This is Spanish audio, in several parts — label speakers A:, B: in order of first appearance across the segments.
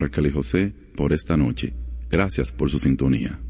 A: Raquel y José por esta noche. Gracias por su sintonía.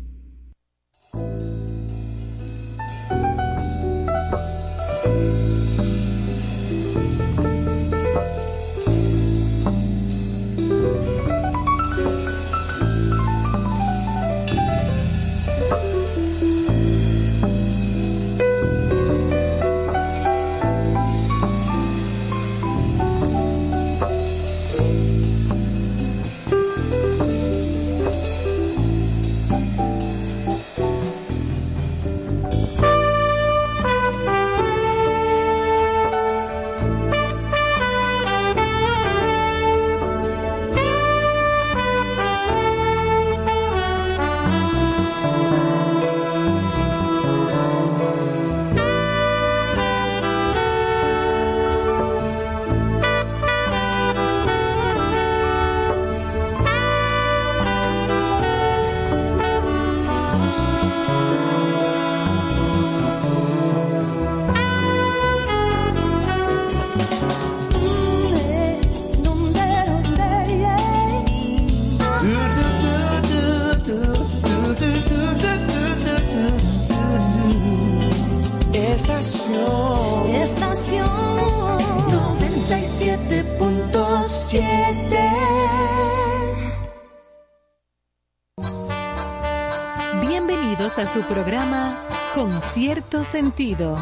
B: Sentido.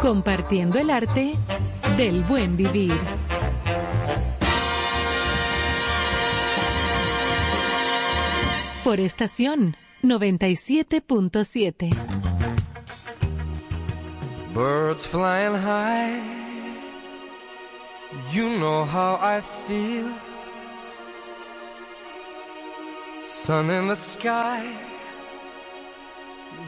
B: Compartiendo el arte del buen vivir. Por estación 97.7.
C: Birds flying high. You know how I feel. Sun in the sky.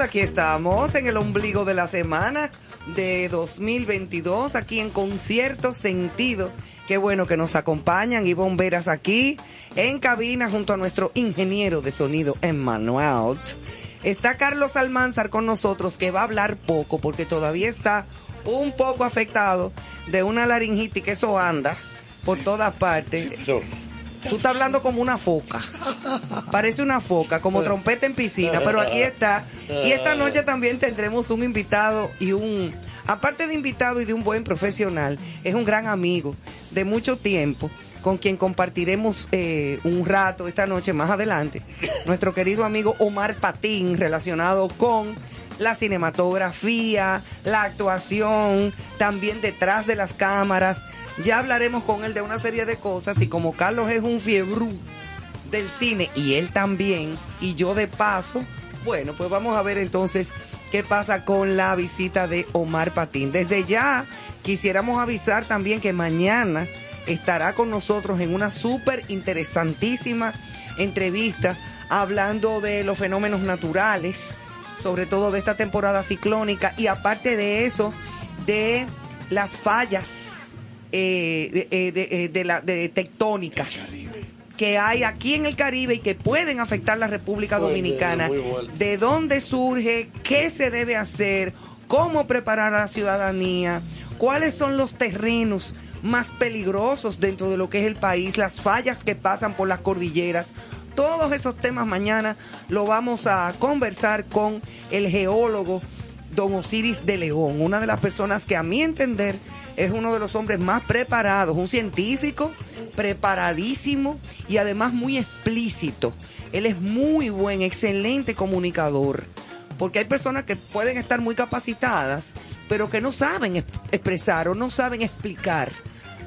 D: Aquí estamos en el ombligo de la semana de 2022, aquí en Concierto Sentido. Qué bueno que nos acompañan y bomberas aquí en cabina junto a nuestro ingeniero de sonido Emmanuel. Está Carlos Almanzar con nosotros que va a hablar poco porque todavía está un poco afectado de una laringitis que eso anda por todas partes. Tú estás hablando como una foca. Parece una foca, como trompeta en piscina, pero aquí está. Y esta noche también tendremos un invitado y un, aparte de invitado y de un buen profesional, es un gran amigo de mucho tiempo con quien compartiremos eh, un rato esta noche más adelante. Nuestro querido amigo Omar Patín, relacionado con la cinematografía, la actuación, también detrás de las cámaras. Ya hablaremos con él de una serie de cosas y como Carlos es un fiebrú del cine y él también, y yo de paso, bueno, pues vamos a ver entonces qué pasa con la visita de Omar Patín. Desde ya quisiéramos avisar también que mañana estará con nosotros en una súper interesantísima entrevista hablando de los fenómenos naturales, sobre todo de esta temporada ciclónica y aparte de eso, de las fallas eh, de, eh, de- eh, de la- de tectónicas que hay aquí en el Caribe y que pueden afectar la República Dominicana. De dónde surge, qué se debe hacer, cómo preparar a la ciudadanía, cuáles son los terrenos más peligrosos dentro de lo que es el país, las fallas que pasan por las cordilleras. Todos esos temas mañana lo vamos a conversar con el geólogo Don Osiris de León, una de las personas que a mi entender es uno de los hombres más preparados, un científico preparadísimo y además muy explícito. Él es muy buen, excelente comunicador, porque hay personas que pueden estar muy capacitadas, pero que no saben es- expresar o no saben explicar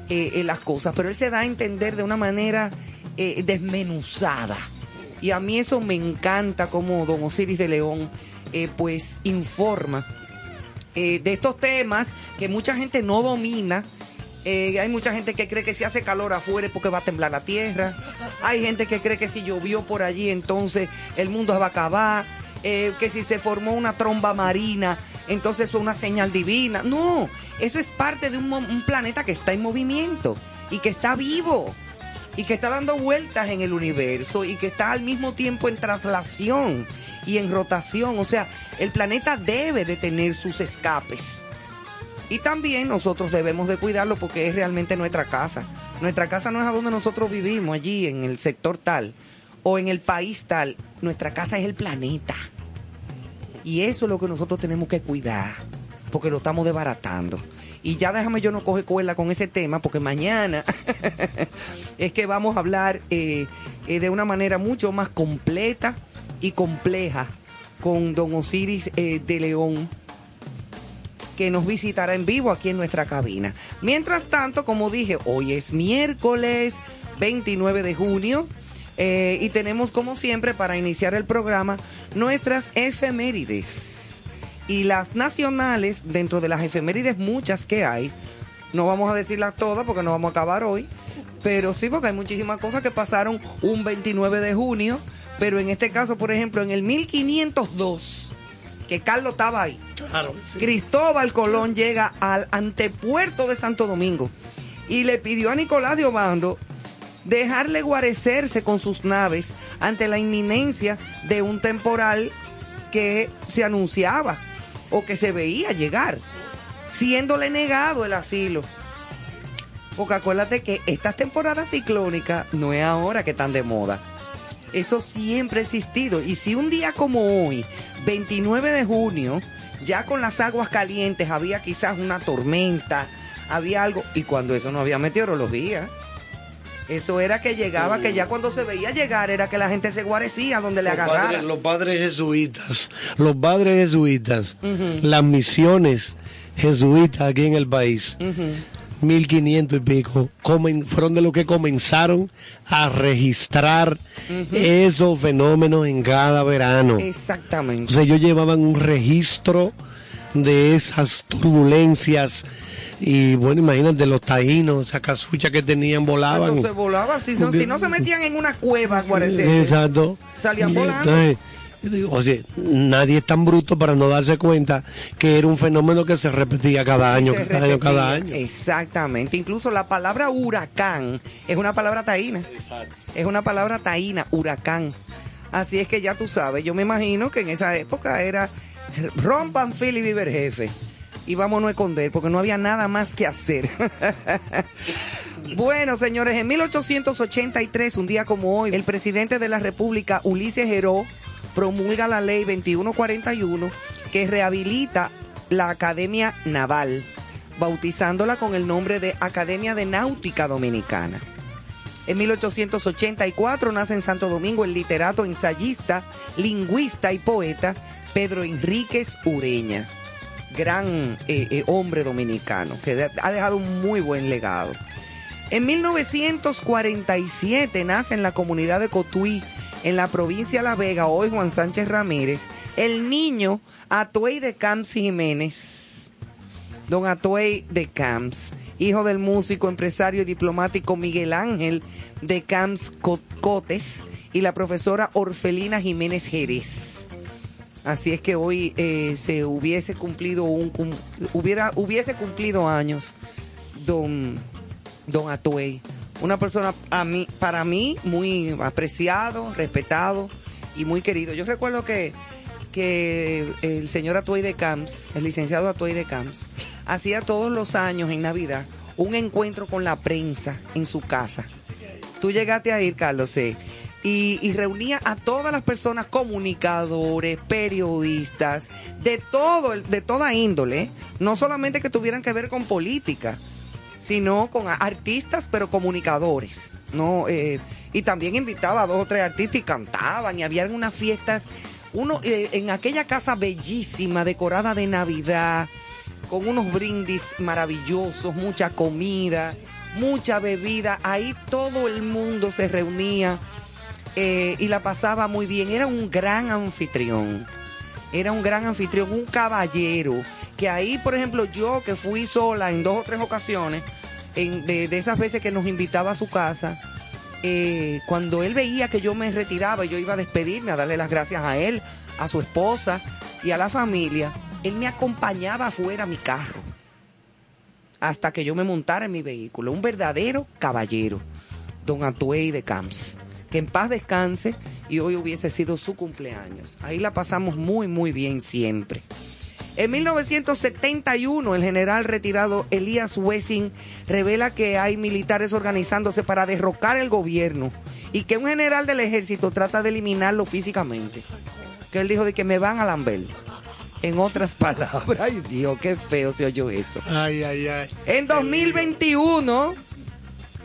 D: eh, eh, las cosas, pero él se da a entender de una manera eh, desmenuzada. Y a mí eso me encanta como don Osiris de León eh, pues informa eh, de estos temas que mucha gente no domina. Hay mucha gente que cree que si hace calor afuera es porque va a temblar la tierra. Hay gente que cree que si llovió por allí entonces el mundo va a acabar. Que si se formó una tromba marina, entonces es una señal divina. No, eso es parte de un, un planeta que está en movimiento y que está vivo y que está dando vueltas en el universo y que está al mismo tiempo en traslación y en rotación. O sea, el planeta debe de tener sus escapes. Y también nosotros debemos de cuidarlo porque es realmente nuestra casa. Nuestra casa no es a donde nosotros vivimos, allí en el sector tal o en el país tal. Nuestra casa es el planeta. Y eso es lo que nosotros tenemos que cuidar, porque lo estamos desbaratando. Y ya déjame yo no coge cuerda con ese tema, porque mañana es que vamos a hablar eh, eh, de una manera mucho más completa y compleja con don Osiris eh, de León, que nos visitará en vivo aquí en nuestra cabina. Mientras tanto, como dije, hoy es miércoles 29 de junio. y tenemos como siempre para iniciar el programa nuestras efemérides. Y las nacionales, dentro de las efemérides muchas que hay, no vamos a decirlas todas porque no vamos a acabar hoy, pero sí porque hay muchísimas cosas que pasaron un 29 de junio, pero en este caso, por ejemplo, en el 1502, que Carlos estaba ahí,
E: Claro que sí.
D: Cristóbal Colón llega al antepuerto de Santo Domingo y le pidió a Nicolás de Obando dejarle guarecerse con sus naves ante la inminencia de un temporal que se anunciaba o que se veía llegar, siéndole negado el asilo. Porque acuérdate que estas temporadas ciclónicas no es ahora que están de moda. Eso siempre ha existido. Y si un día como hoy, 29 de junio, ya con las aguas calientes había quizás una tormenta, había algo, y cuando eso no había meteorología, eso era que llegaba, que ya cuando se veía llegar era que la gente se guarecía donde le
E: Los
D: agarrara.
E: padres, los padres jesuitas, los padres jesuitas, las misiones jesuitas aquí en el país, 1500 y pico, comen- fueron de los que comenzaron a registrar esos fenómenos en cada verano.
D: Exactamente.
E: Entonces ellos llevaban un registro de esas turbulencias y bueno, imagínate los taínos, esa casucha que tenían volaban.
D: Eso se volaba. Si, no- si no se metían en una cueva.
E: Eh, Exacto.
D: Salían volando.
E: Entonces, nadie es tan bruto para no darse cuenta que era un fenómeno que se repetía cada año, cada año, cada año.
D: Exactamente. Incluso la palabra huracán es una palabra taína. Es una palabra taína, huracán. Así es que ya tú sabes, yo me imagino que en esa época era rompan Philly Viver jefe. Y vámonos a esconder porque no había nada más que hacer. bueno, señores, en 1883, un día como hoy, el presidente de la República, Ulises Heró, promulga la ley 2141 que rehabilita la Academia Naval, bautizándola con el nombre de Academia de Náutica Dominicana. En 1884 nace en Santo Domingo el literato, ensayista, lingüista y poeta Pedro Enríquez Ureña, gran eh, eh, hombre dominicano que ha dejado un muy buen legado. En 1947 nace en la comunidad de Cotuí, en la provincia de La Vega, hoy Juan Sánchez Ramírez, el niño Atuey de Camps Jiménez. Don Atuey de Camps, hijo del músico, empresario y diplomático Miguel Ángel de Camps Co- Cotes y la profesora Orfelina Jiménez Jerez. Así es que hoy eh, se hubiese cumplido un hubiera hubiese cumplido años don don Atuey, una persona a mí para mí muy apreciado, respetado y muy querido. Yo recuerdo que que el señor Atuey de Camps, el licenciado Atuey de Camps, hacía todos los años en Navidad un encuentro con la prensa en su casa. Tú llegaste a ir, Carlos, sí. Y, reunía a todas las personas, comunicadores, periodistas, de todo, de toda índole, no solamente que tuvieran que ver con política, sino con artistas, pero comunicadores, ¿no? Eh, y también invitaba a dos o tres artistas y cantaban, y había unas fiestas, uno, eh, en aquella casa bellísima, decorada de Navidad, con unos brindis maravillosos, mucha comida, mucha bebida, ahí todo el mundo se reunía eh, y la pasaba muy bien, era un gran anfitrión era un gran anfitrión, un caballero, que ahí, por ejemplo, yo que fui sola en dos o tres ocasiones, en, de, esas veces que nos invitaba a su casa, eh, cuando él veía que yo me retiraba yo iba a despedirme, a darle las gracias a él, a su esposa y a la familia, él me acompañaba afuera a mi carro hasta que yo me montara en mi vehículo. Un verdadero caballero, don Atuey de Camps. Que en paz descanse y hoy hubiese sido su cumpleaños. Ahí la pasamos muy, muy bien siempre. En 1971, el general retirado Elías Wessing revela que hay militares organizándose para derrocar el gobierno y que un general del ejército trata de eliminarlo físicamente. Que él dijo de que me van a lamber. En otras palabras, ay Dios, qué feo se oyó eso.
E: Ay, ay, ay.
D: En 2021,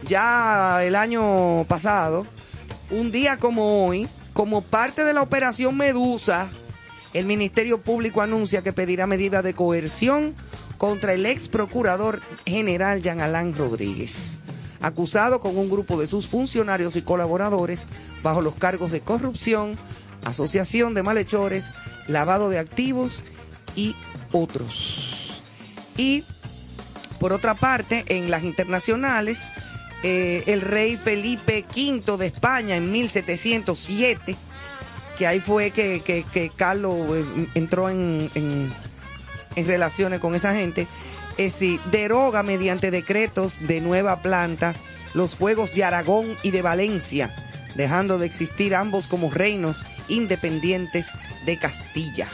D: ya el año pasado, un día como hoy, como parte de la operación Medusa, el Ministerio Público anuncia que pedirá medidas de coerción contra el ex procurador general Jean Alain Rodríguez, acusado con un grupo de sus funcionarios y colaboradores bajo los cargos de corrupción, asociación de malhechores, lavado de activos y otros. Y por otra parte, en las internacionales, eh, el rey Felipe V de España en 1707, que ahí fue que, que- que Carlos eh, entró en, en- en relaciones con esa gente, es decir, deroga mediante decretos de nueva planta los fuegos de Aragón y de Valencia, dejando de existir ambos como reinos independientes de Castilla.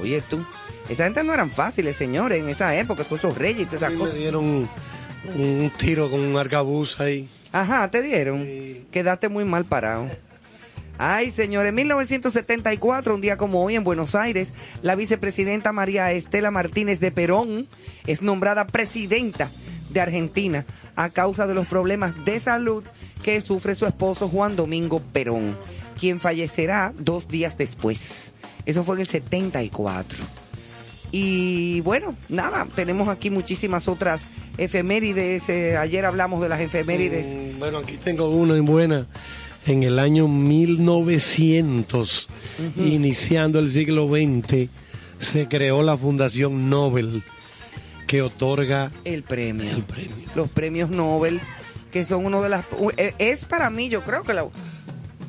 D: Oye tú, esa gente no eran fáciles, señores, en esa época, todos esos reyes y todas esas
E: me
D: cosas.
E: dieron un, tiro con un arcabuz ahí.
D: Ajá, te dieron. Quedaste muy mal parado. Ay, señores, en 1974, un día como hoy en Buenos Aires, la vicepresidenta María Estela Martínez de Perón es nombrada presidenta de Argentina a causa de los problemas de salud que sufre su esposo Juan Domingo Perón, quien fallecerá dos días después. Eso fue en el 74. Y bueno, nada, tenemos aquí muchísimas otras efemérides. eh, ayer hablamos de las efemérides.
E: Mm, Bueno, aquí tengo una en buena. En el año 1900, iniciando el siglo XX, se creó la Fundación Nobel que otorga
D: El premio.
E: el premio.
D: Los premios Nobel, que son uno de las... eh, Es para mí, yo creo que la,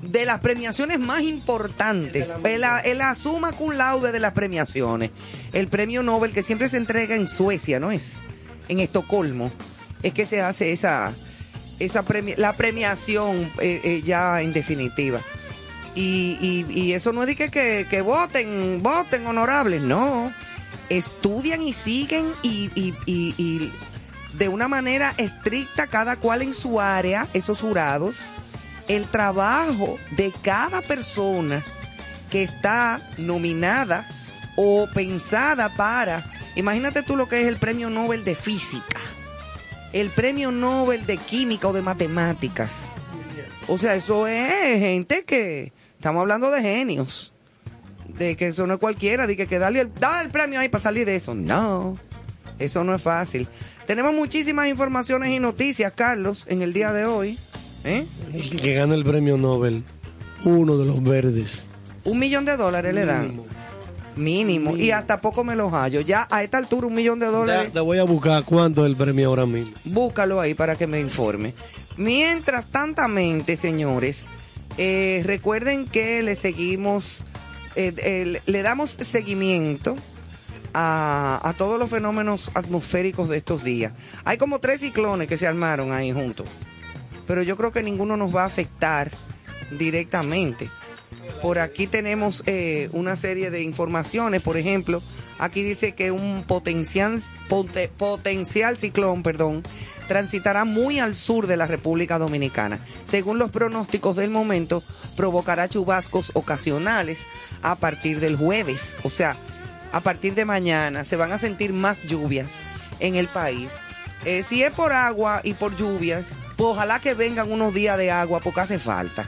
D: de las premiaciones más importantes. Es la, es la suma cum laude de las premiaciones. El premio Nobel que siempre se entrega en Suecia, ¿no es? En Estocolmo. Es que se hace esa... esa premi- la premiación eh, eh, ya en definitiva. Y, y, y eso no es de que, que, que voten, voten honorables, no. Estudian y siguen y, y, y, y de una manera estricta, cada cual en su área, esos jurados, el trabajo de cada persona que está nominada o pensada para, imagínate tú lo que es el premio Nobel de Física, el premio Nobel de Química o de Matemáticas. O sea, eso es gente que, estamos hablando de genios, de que eso no es cualquiera, de que, que el, el premio ahí para salir de eso. No, eso no es fácil. Tenemos muchísimas informaciones y noticias, Carlos, en el día de hoy. ¿Eh?
E: El que gana el premio Nobel, uno de los verdes.
D: Un millón de dólares le dan.
E: Mínimo.
D: Mínimo. Y hasta poco me los hallo. Ya a esta altura un millón de
E: Ya,
D: dólares.
E: te voy a buscar cuánto es el premio ahora mismo.
D: Búscalo ahí para que me informe. Mientras tantamente, señores, eh, recuerden que le seguimos, eh, eh, le damos seguimiento a, a todos los fenómenos atmosféricos de estos días. Hay como tres ciclones que se armaron ahí juntos, pero yo creo que ninguno nos va a afectar directamente. Por aquí tenemos eh, una serie de informaciones, por ejemplo, aquí dice que un potencial, ciclón, perdón, transitará muy al sur de la República Dominicana. Según los pronósticos del momento, provocará chubascos ocasionales a partir del jueves, o sea, a partir de mañana se van a sentir más lluvias en el país. Eh, si es por agua y por lluvias, ojalá que vengan unos días de agua porque hace falta.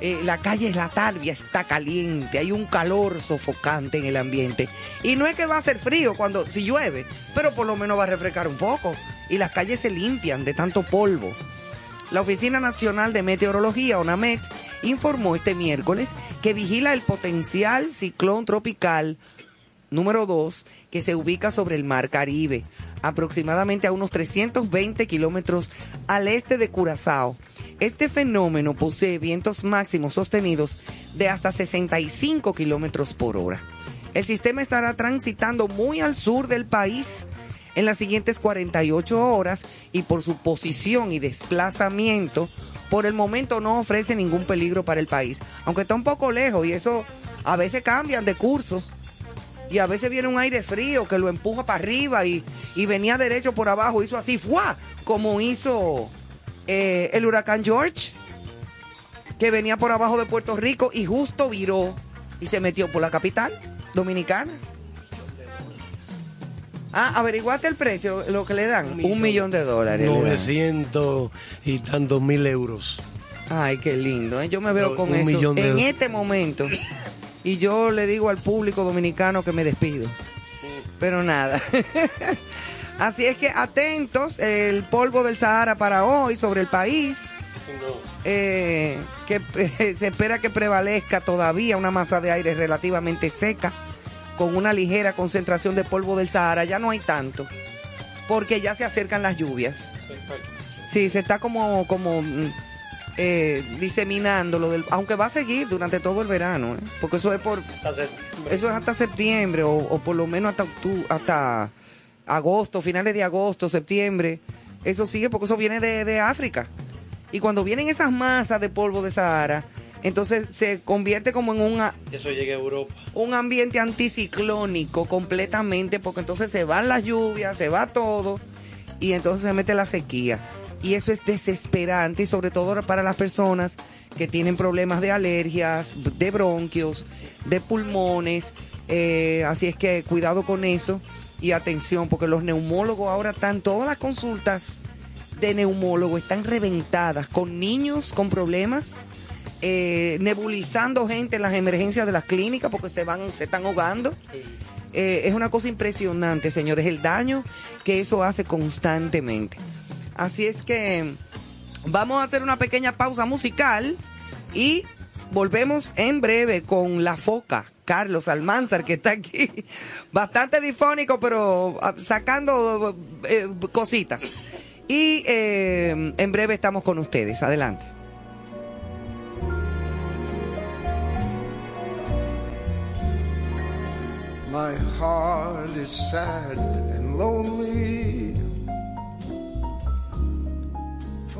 D: Eh, la calle La Talvia está caliente, hay un calor sofocante en el ambiente. Y no es que va a hacer frío cuando si llueve, pero por lo menos va a refrescar un poco. Y las calles se limpian de tanto polvo. La Oficina Nacional de Meteorología, ONAMET, informó este miércoles que vigila el potencial ciclón tropical número 2, que se ubica sobre el Mar Caribe, aproximadamente a unos 320 kilómetros al este de Curazao. Este fenómeno posee vientos máximos sostenidos de hasta 65 kilómetros por hora. El sistema estará transitando muy al sur del país en las siguientes 48 horas y por su posición y desplazamiento, por el momento no ofrece ningún peligro para el país, aunque está un poco lejos y eso a veces cambian de curso y a veces viene un aire frío que lo empuja para arriba y, y venía derecho por abajo, hizo así, ¡fua! Como hizo eh, el huracán George, que venía por abajo de Puerto Rico y justo viró y se metió por la capital dominicana. Ah, averiguaste el precio, lo que le dan. Un millón,
E: millón.
D: de dólares. le dan.
E: 900 y tantos mil euros.
D: Ay, qué lindo. ¿eh? Yo me veo
E: Pero
D: con eso
E: de
D: en este momento. Y yo le digo al público dominicano que me despido. Pero nada. Así es que atentos, el polvo del Sahara para hoy sobre el país. eh, que eh, se espera que prevalezca todavía una masa de aire relativamente seca con una ligera concentración de polvo del Sahara. Ya no hay tanto, porque ya se acercan las lluvias. Sí, se está como, como mm, eh, diseminando lo del, aunque va a seguir durante todo el verano, ¿eh? porque eso es por, eso es hasta septiembre o, o por lo menos hasta octu- hasta agosto, finales de agosto, septiembre. Eso sigue porque eso viene de, de África. Y cuando vienen esas masas de polvo de Sahara, entonces se convierte como en
E: Eso llega a Europa.
D: un ambiente anticiclónico completamente, porque entonces se van las lluvias, se va todo, y entonces se mete la sequía. Y eso es desesperante, y sobre todo para las personas que tienen problemas de alergias, de bronquios, de pulmones. eh, así es que cuidado con eso y atención, porque los neumólogos ahora están, todas las consultas de neumólogo están reventadas con niños con problemas eh, nebulizando gente en las emergencias de las clínicas porque se van, se están ahogando. eh, es una cosa impresionante, señores, el daño que eso hace constantemente. Así es que vamos a hacer una pequeña pausa musical y volvemos en breve con La Foca, Carlos Almanzar, que está aquí, bastante difónico, pero ah, sacando eh, cositas. Y eh, en breve estamos con ustedes. Adelante.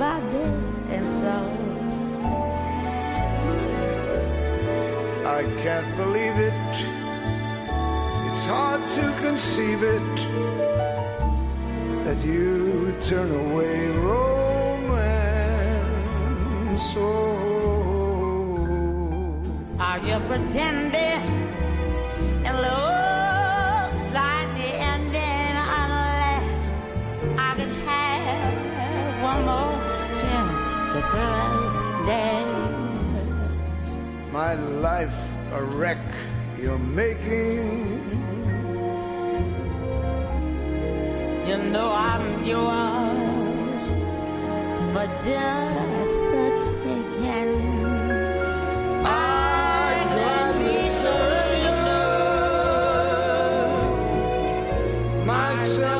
F: Body and soul.
G: I can't believe it. It's hard to conceive it that you turn away romance. Oh,
F: Are you pretending? It
G: my life a wreck you're making.
F: You know I'm yours, but just the taking. I gladly surrender
G: myself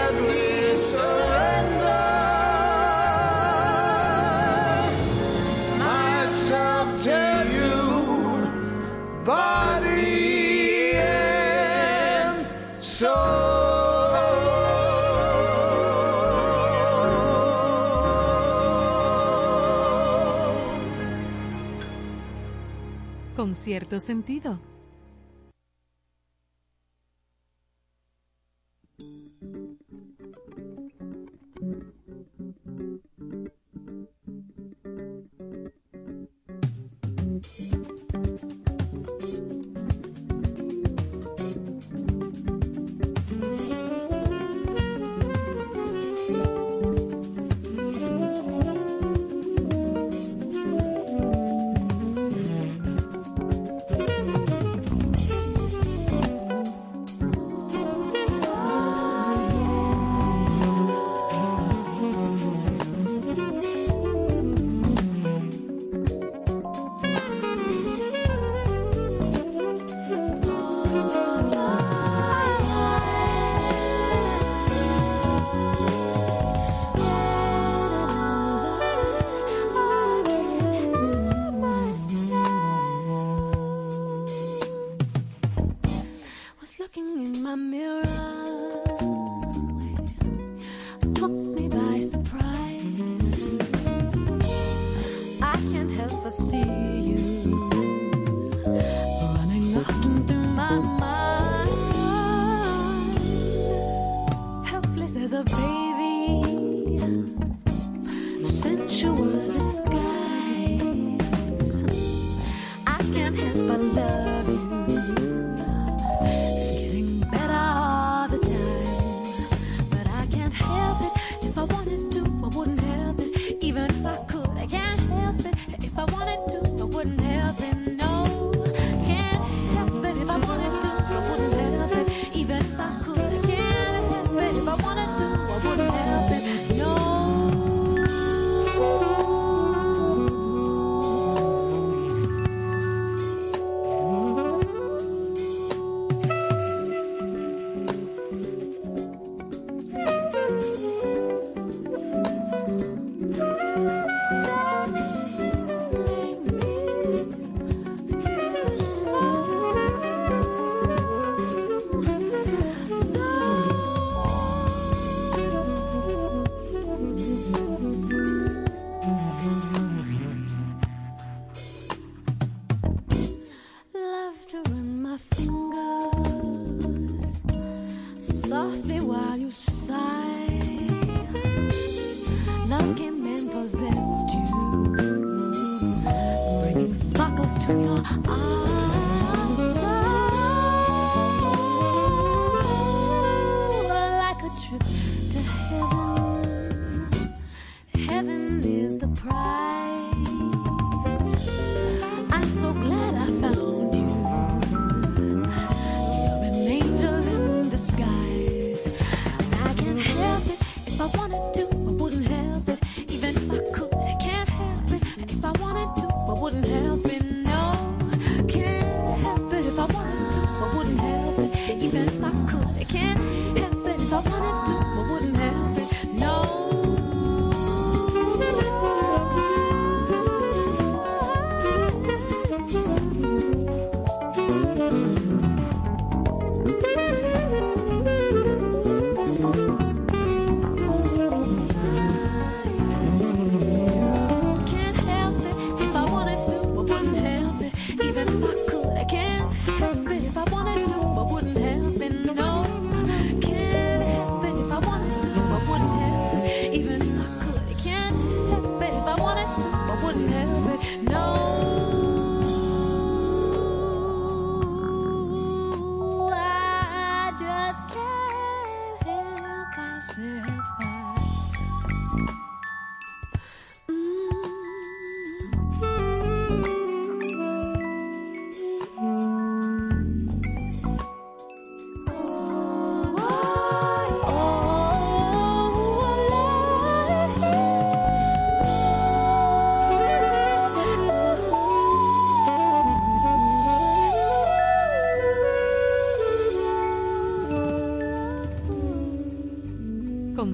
G: body.
B: Con cierto sentido.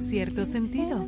C: Cierto sentido.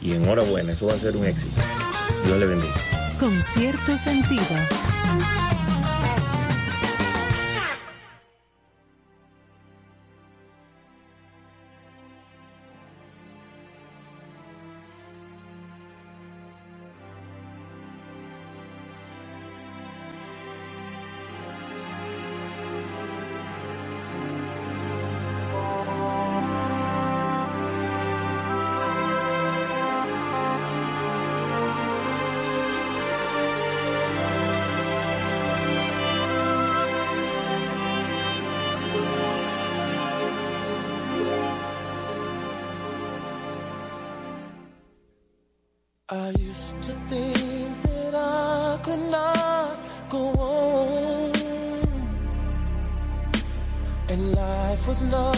H: y enhorabuena, eso va a ser un éxito. Dios le bendiga.
B: Con cierto sentido.
I: love.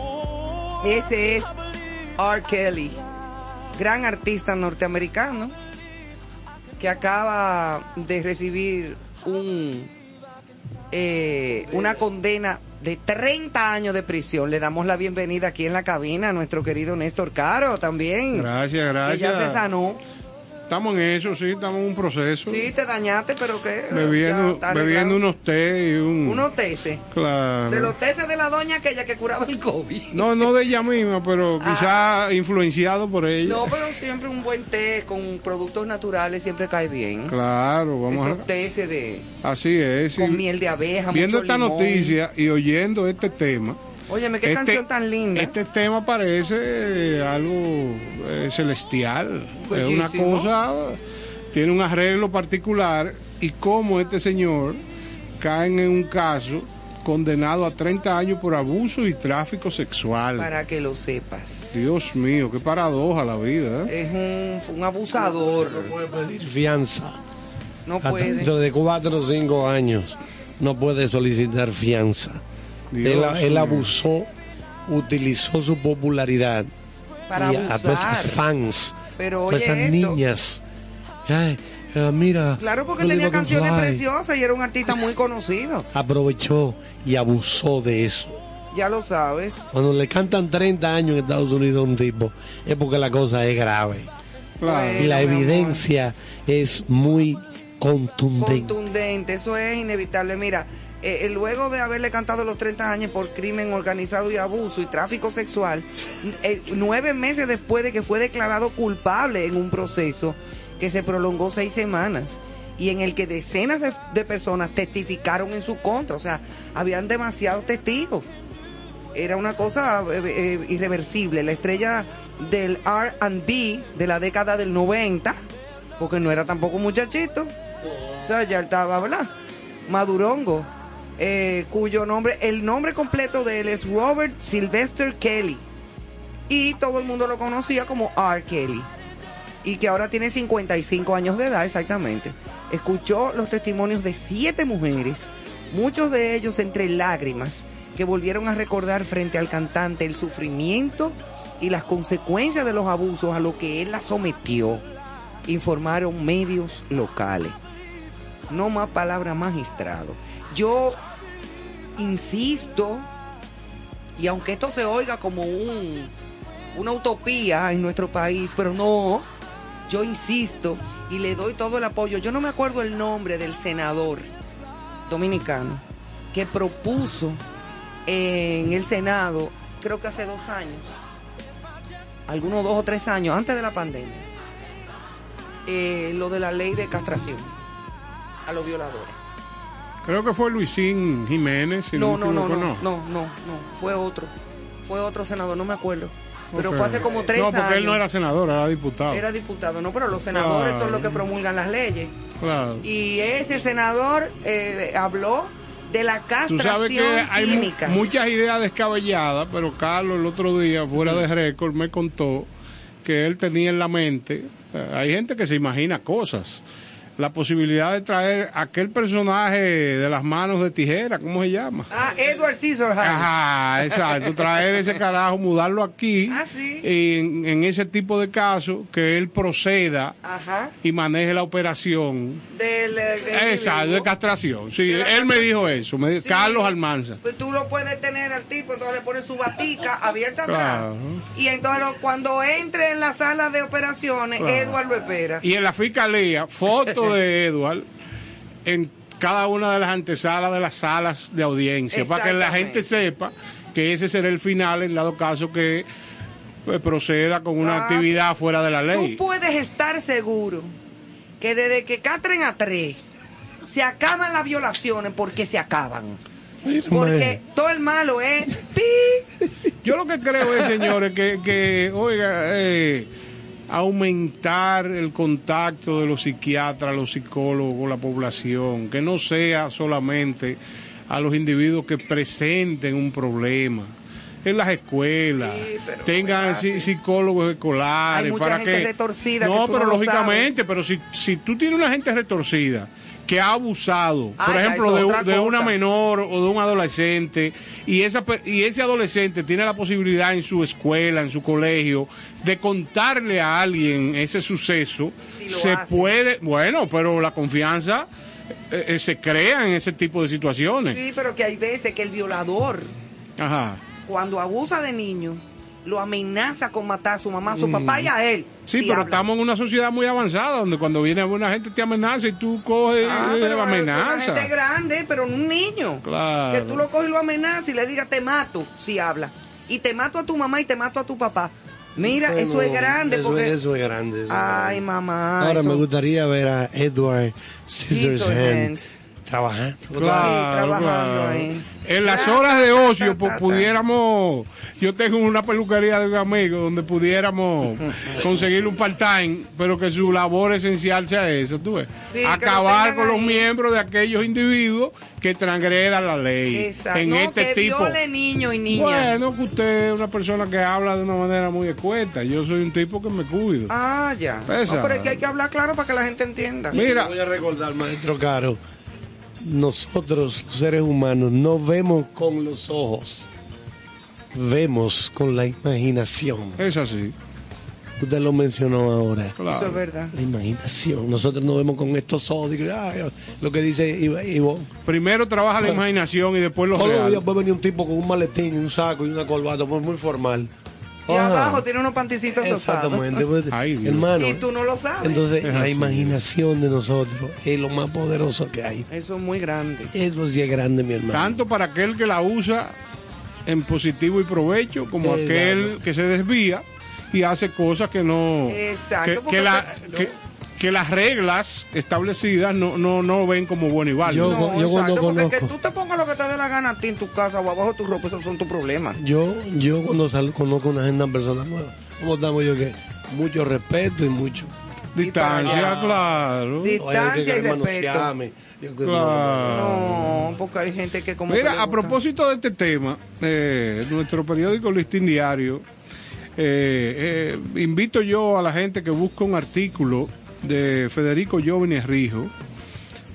D: Ese es R. Kelly, gran artista norteamericano que acaba de recibir un eh, una condena de 30 años de prisión. Le damos la bienvenida aquí en la cabina a nuestro querido Néstor Caro también.
J: Gracias,
D: Que
J: gracias.
D: ya se sanó.
J: Estamos en eso, sí, estamos en un proceso.
D: Sí, te dañaste, pero que
J: bebiendo bebiendo unos té y un...
D: unos teces.
J: Claro.
D: De los teces de la doña aquella que curaba el COVID.
J: No, no de ella misma, pero quizá influenciado por ella.
D: Ah. No, pero siempre un buen té con productos naturales siempre cae bien.
J: Claro, vamos
D: Esos
J: a...
D: teces de
J: Así es.
D: con
J: y
D: miel de abeja,
J: Viendo
D: mucho
J: esta
D: limón.
J: noticia y oyendo este tema,
D: Óyeme, qué
J: este-
D: canción tan linda.
J: este tema parece eh, algo eh, celestial. Es una cosa, tiene un arreglo particular y cómo este señor cae en un caso condenado a 30 años por abuso y tráfico sexual.
D: Para que lo sepas.
J: Dios mío, qué paradoja la vida. ¿eh?
D: Es un, un abusador.
E: No puede pedir fianza.
D: No
E: Hasta
D: puede.
E: dentro de cuatro o cinco años no puede solicitar fianza. Él, abusó, utilizó su popularidad
D: Para
E: y a todas esas fans,
D: Pero
E: todas esas
D: esto.
E: niñas. Ay, ah, mira,
D: Claro, porque tenía canciones
E: Fly.
D: preciosas y era un artista muy conocido.
E: Aprovechó y abusó de eso.
D: Ya lo sabes.
E: Cuando le cantan 30 años en Estados Unidos a un tipo, es porque la cosa es grave.
J: Claro.
E: y la
D: amor.
E: evidencia es muy contundente.
D: Contundente, eso es inevitable. Mira, eh, eh, luego de haberle cantado los 30 años por crimen organizado y abuso y tráfico sexual, eh, nueve meses después de que fue declarado culpable en un proceso que se prolongó seis semanas y en el que decenas de, personas testificaron en su contra, o sea, habían demasiados testigos. Era una cosa irreversible. La estrella del RB de la década del 90, porque no era tampoco muchachito, o sea, ya estaba, ¿verdad? Madurongo, eh, cuyo nombre, el nombre completo de él es Robert Sylvester Kelly. Y todo el mundo lo conocía como R. Kelly. Y que ahora tiene 55 años de edad, exactamente. Escuchó los testimonios de siete mujeres, muchos de ellos entre lágrimas, que volvieron a recordar frente al cantante el sufrimiento y las consecuencias de los abusos a lo que él la sometió, informaron medios locales no más palabra magistrado. Yo insisto, y aunque esto se oiga como un, una utopía en nuestro país, pero no, yo insisto y le doy todo el apoyo. Yo no me acuerdo el nombre del senador dominicano que propuso en el Senado, creo que hace dos años, algunos dos o tres años, antes de la pandemia, eh, lo de la ley de castración a los violadores.
J: Creo que fue Luisín Jiménez, si no,
D: No,
J: me
D: no, no, no, no, no, no, fue otro. Fue otro senador, no me acuerdo. Pero fue hace como tres
J: No,
D: años.
J: porque él no era senador, era diputado.
D: Era diputado, no, pero los senadores
J: Claro.
D: son los que promulgan las leyes.
J: Claro.
D: Y ese senador eh, habló de la
J: Tú
D: castración
J: sabes que hay mu-
D: química.
J: muchas ideas descabelladas, pero Carlos el otro día, fuera de récord, me contó que él tenía en la mente, eh, hay gente que se imagina cosas, la posibilidad de traer aquel personaje de las manos de tijera, ¿cómo se llama?
D: Ah, Edward Scissorhands.
J: Ajá, exacto, traer ese carajo, mudarlo aquí,
D: Ah, sí.
J: y en, en ese tipo de casos, que él proceda
D: Ajá.
J: y maneje la operación.
D: Del, eh, del
J: Exacto, de castración. Sí,
D: De la
J: él me dijo eso, me dijo,
D: Sí.
J: Carlos Almanza.
D: Pues tú lo puedes tener al tipo, entonces le pones su batica abierta
J: Claro.
D: atrás. Y entonces cuando entre en la sala de operaciones,
J: Claro.
D: Edward lo espera.
J: Y en la fiscalía, de Edward en cada una de las antesalas de las salas de audiencia, para que la gente sepa que ese será el final en dado caso que pues, proceda con una
D: Ah,
J: actividad fuera de la ley.
D: Tú puedes estar seguro que desde que catren a tres, se acaban las violaciones porque se acaban. Porque todo el malo es pi.
J: Yo lo que creo es, señores, que, que oiga, eh, aumentar el contacto de los psiquiatras, los psicólogos con la población, que no sea solamente a los individuos que presenten un problema en las escuelas, tengan psi- psicólogos escolares
D: Hay mucha
J: para
D: gente
J: que
D: retorcida
J: no,
D: que
J: pero
D: no
J: lógicamente, pero si si tú tienes una gente retorcida que ha abusado,
D: Ah,
J: por ejemplo, de, una menor o de un adolescente y esa y ese adolescente tiene la posibilidad en su escuela, en su colegio, de contarle a alguien ese suceso, se
D: hace.
J: puede, bueno, pero la confianza eh, eh, se crea en ese tipo de situaciones.
D: Sí, pero que hay veces que el violador,
J: Ajá.
D: cuando abusa de niños, lo amenaza con matar a su mamá, a su
J: Mm.
D: papá y a él.
J: Sí,
D: si
J: pero
D: habla.
J: estamos en una sociedad muy avanzada donde cuando viene una gente te amenaza y tú coges
D: Ah,
J: eh,
D: pero
J: la
D: eso es
J: amenaza.
D: una gente grande, pero no un niño.
J: Claro.
D: Que tú lo coges y lo amenazas y le digas te mato si habla. Y te mato a tu mamá y te mato a tu papá. Mira,
E: Bueno,
D: eso es grande.
E: Eso,
D: porque...
E: eso es grande. eso
D: Ay,
E: grande.
D: mamá.
E: Ahora
D: eso-
E: me gustaría ver a Edward
D: Scissorhands.
E: Trabajando.
J: Claro,
D: trabajando
J: claro.
D: ahí.
J: En las horas de ocio
D: ta,
J: pu-
D: ta, ta.
J: pudiéramos, yo tengo una peluquería de un amigo donde pudiéramos conseguir un part-time, pero que su labor esencial sea esa, tú ves.
D: Sí, que lo
J: Acabar con los miembros de aquellos individuos que transgredan la ley.
D: Exacto.
J: En
D: no,
J: este
D: que
J: tipo.
D: viole niño y niña.
J: Bueno, que usted es una persona que habla de una manera muy escueta. Yo soy un tipo que me cuido.
D: Ah, ya. No, pero es que hay que hablar claro para que la gente entienda.
J: Mira.
E: Voy a recordar, maestro Caro. Nosotros, los seres humanos, no vemos con los ojos, vemos con la imaginación.
J: Es así.
E: Usted lo mencionó ahora.
D: Eso es verdad.
E: La imaginación. Nosotros nos vemos con estos ojos. y, ay, lo que dice Ivo- Ivonne.
J: Primero trabaja la imaginación y después lo
E: Todos los días puede venir un tipo con un maletín, y un saco y una corbata, pues muy formal.
D: Y
E: Ajá.
D: abajo tiene unos panticitos
E: Exactamente. pues, hermano.
D: Y tú no lo sabes.
E: Entonces,
J: Es
E: la
J: así.
E: imaginación de nosotros es lo más poderoso que hay.
D: Eso es muy grande.
E: Eso sí es grande, mi hermano.
J: Tanto para aquel que la usa en positivo y provecho, como
E: Exacto.
J: aquel que se desvía y hace cosas que no.
D: Exacto,
J: que- la- que- que las reglas establecidas no, no, no ven como bueno y válido.
E: Yo- yo cuando
D: Exacto, porque que
E: conozco-
D: tú te pongas lo que te dé la gana a ti en tu casa o abajo de tu ropa, esos son tus problemas.
E: Yo, yo cuando salgo conozco una agenda personal nueva, ¿cómo estamos yo que? Mucho respeto y mucho.
J: Distancia, claro.
D: Distancia y respeto.
E: Yo que-
J: Claro.
D: No, porque hay gente que como que
J: Mira, a
D: gusta.
J: propósito de este tema, eh, nuestro periódico Listín Diario, eh, eh, invito yo a la gente que busque un artículo de Federico Jovine Rijo,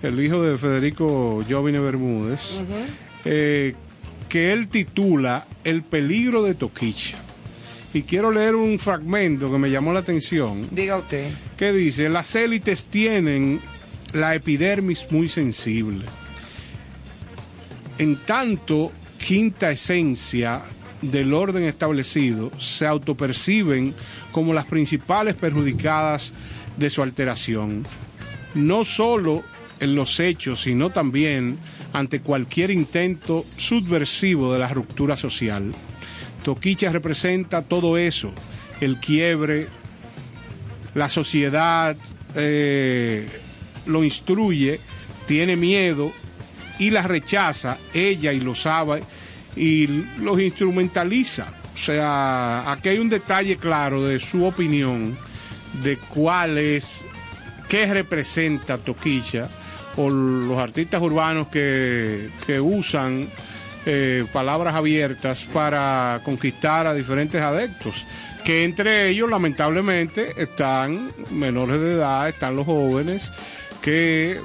J: el hijo de Federico Jovine Bermúdez, eh, que él titula El peligro de Toquicha. Y quiero leer un fragmento que me llamó la atención
D: Diga usted.
J: que dice, las élites tienen la epidermis muy sensible. En tanto, quinta esencia del orden establecido se autoperciben como las principales perjudicadas de su alteración, no solo en los hechos, sino también ante cualquier intento subversivo de la ruptura social. Toquicha representa todo eso, el quiebre, la sociedad eh, lo instruye, tiene miedo y la rechaza, ella y lo sabe, y los instrumentaliza. O sea, aquí hay un detalle claro de su opinión de cuál es, qué representa Toquicha o los artistas urbanos que, que usan eh, palabras abiertas para conquistar a diferentes adeptos, que entre ellos lamentablemente están menores de edad, están los jóvenes, que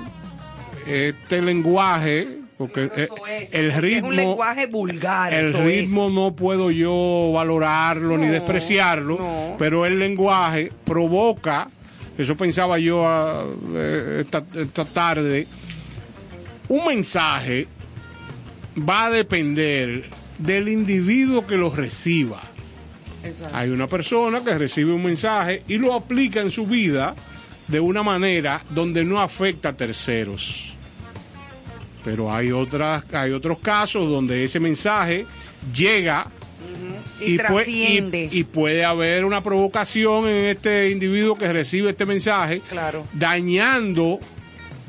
J: este lenguaje, porque eh, el
D: Es un
J: ritmo...
D: lenguaje vulgar.
J: El
D: eso
J: ritmo
D: es.
J: no puedo yo valorarlo ni despreciarlo,
D: no.
J: pero el lenguaje provoca, eso pensaba yo ah, eh, esta, esta tarde, un mensaje va a depender del individuo que lo reciba.
D: Exacto.
J: Hay una persona que recibe un mensaje y lo aplica en su vida de una manera donde no afecta a terceros. Pero hay otras, hay otros casos donde ese mensaje llega
D: Y, trasciende.
J: y- y puede haber una provocación en este individuo que recibe este mensaje,
D: Claro.
J: dañando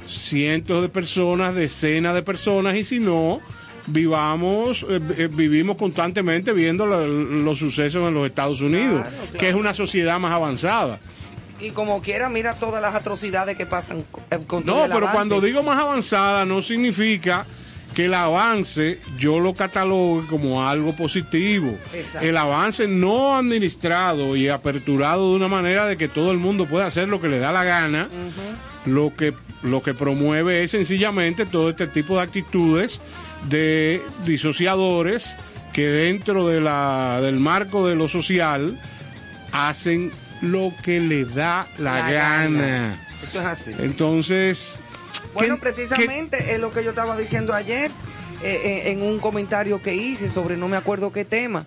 J: cientos de personas, decenas de personas, y si no, vivamos, eh, eh, vivimos constantemente viendo la- los sucesos en los Estados Unidos,
D: Claro, claro.
J: que es una sociedad más avanzada.
D: Y como quiera, mira todas las atrocidades que pasan con, eh, con
J: No, pero
D: avance.
J: cuando digo más avanzada no significa que el avance yo lo catalogue como algo positivo.
D: Exacto.
J: El avance no administrado y aperturado de una manera de que todo el mundo pueda hacer lo que le da la gana, lo que lo que promueve es sencillamente todo este tipo de actitudes de disociadores que dentro de la, del marco de lo social hacen lo que le da la,
D: La
J: gana.
D: gana. Eso es así.
J: Entonces,
D: Bueno,
J: ¿qué-
D: precisamente es lo que yo estaba diciendo ayer eh, eh, en un comentario que hice sobre no me acuerdo qué tema.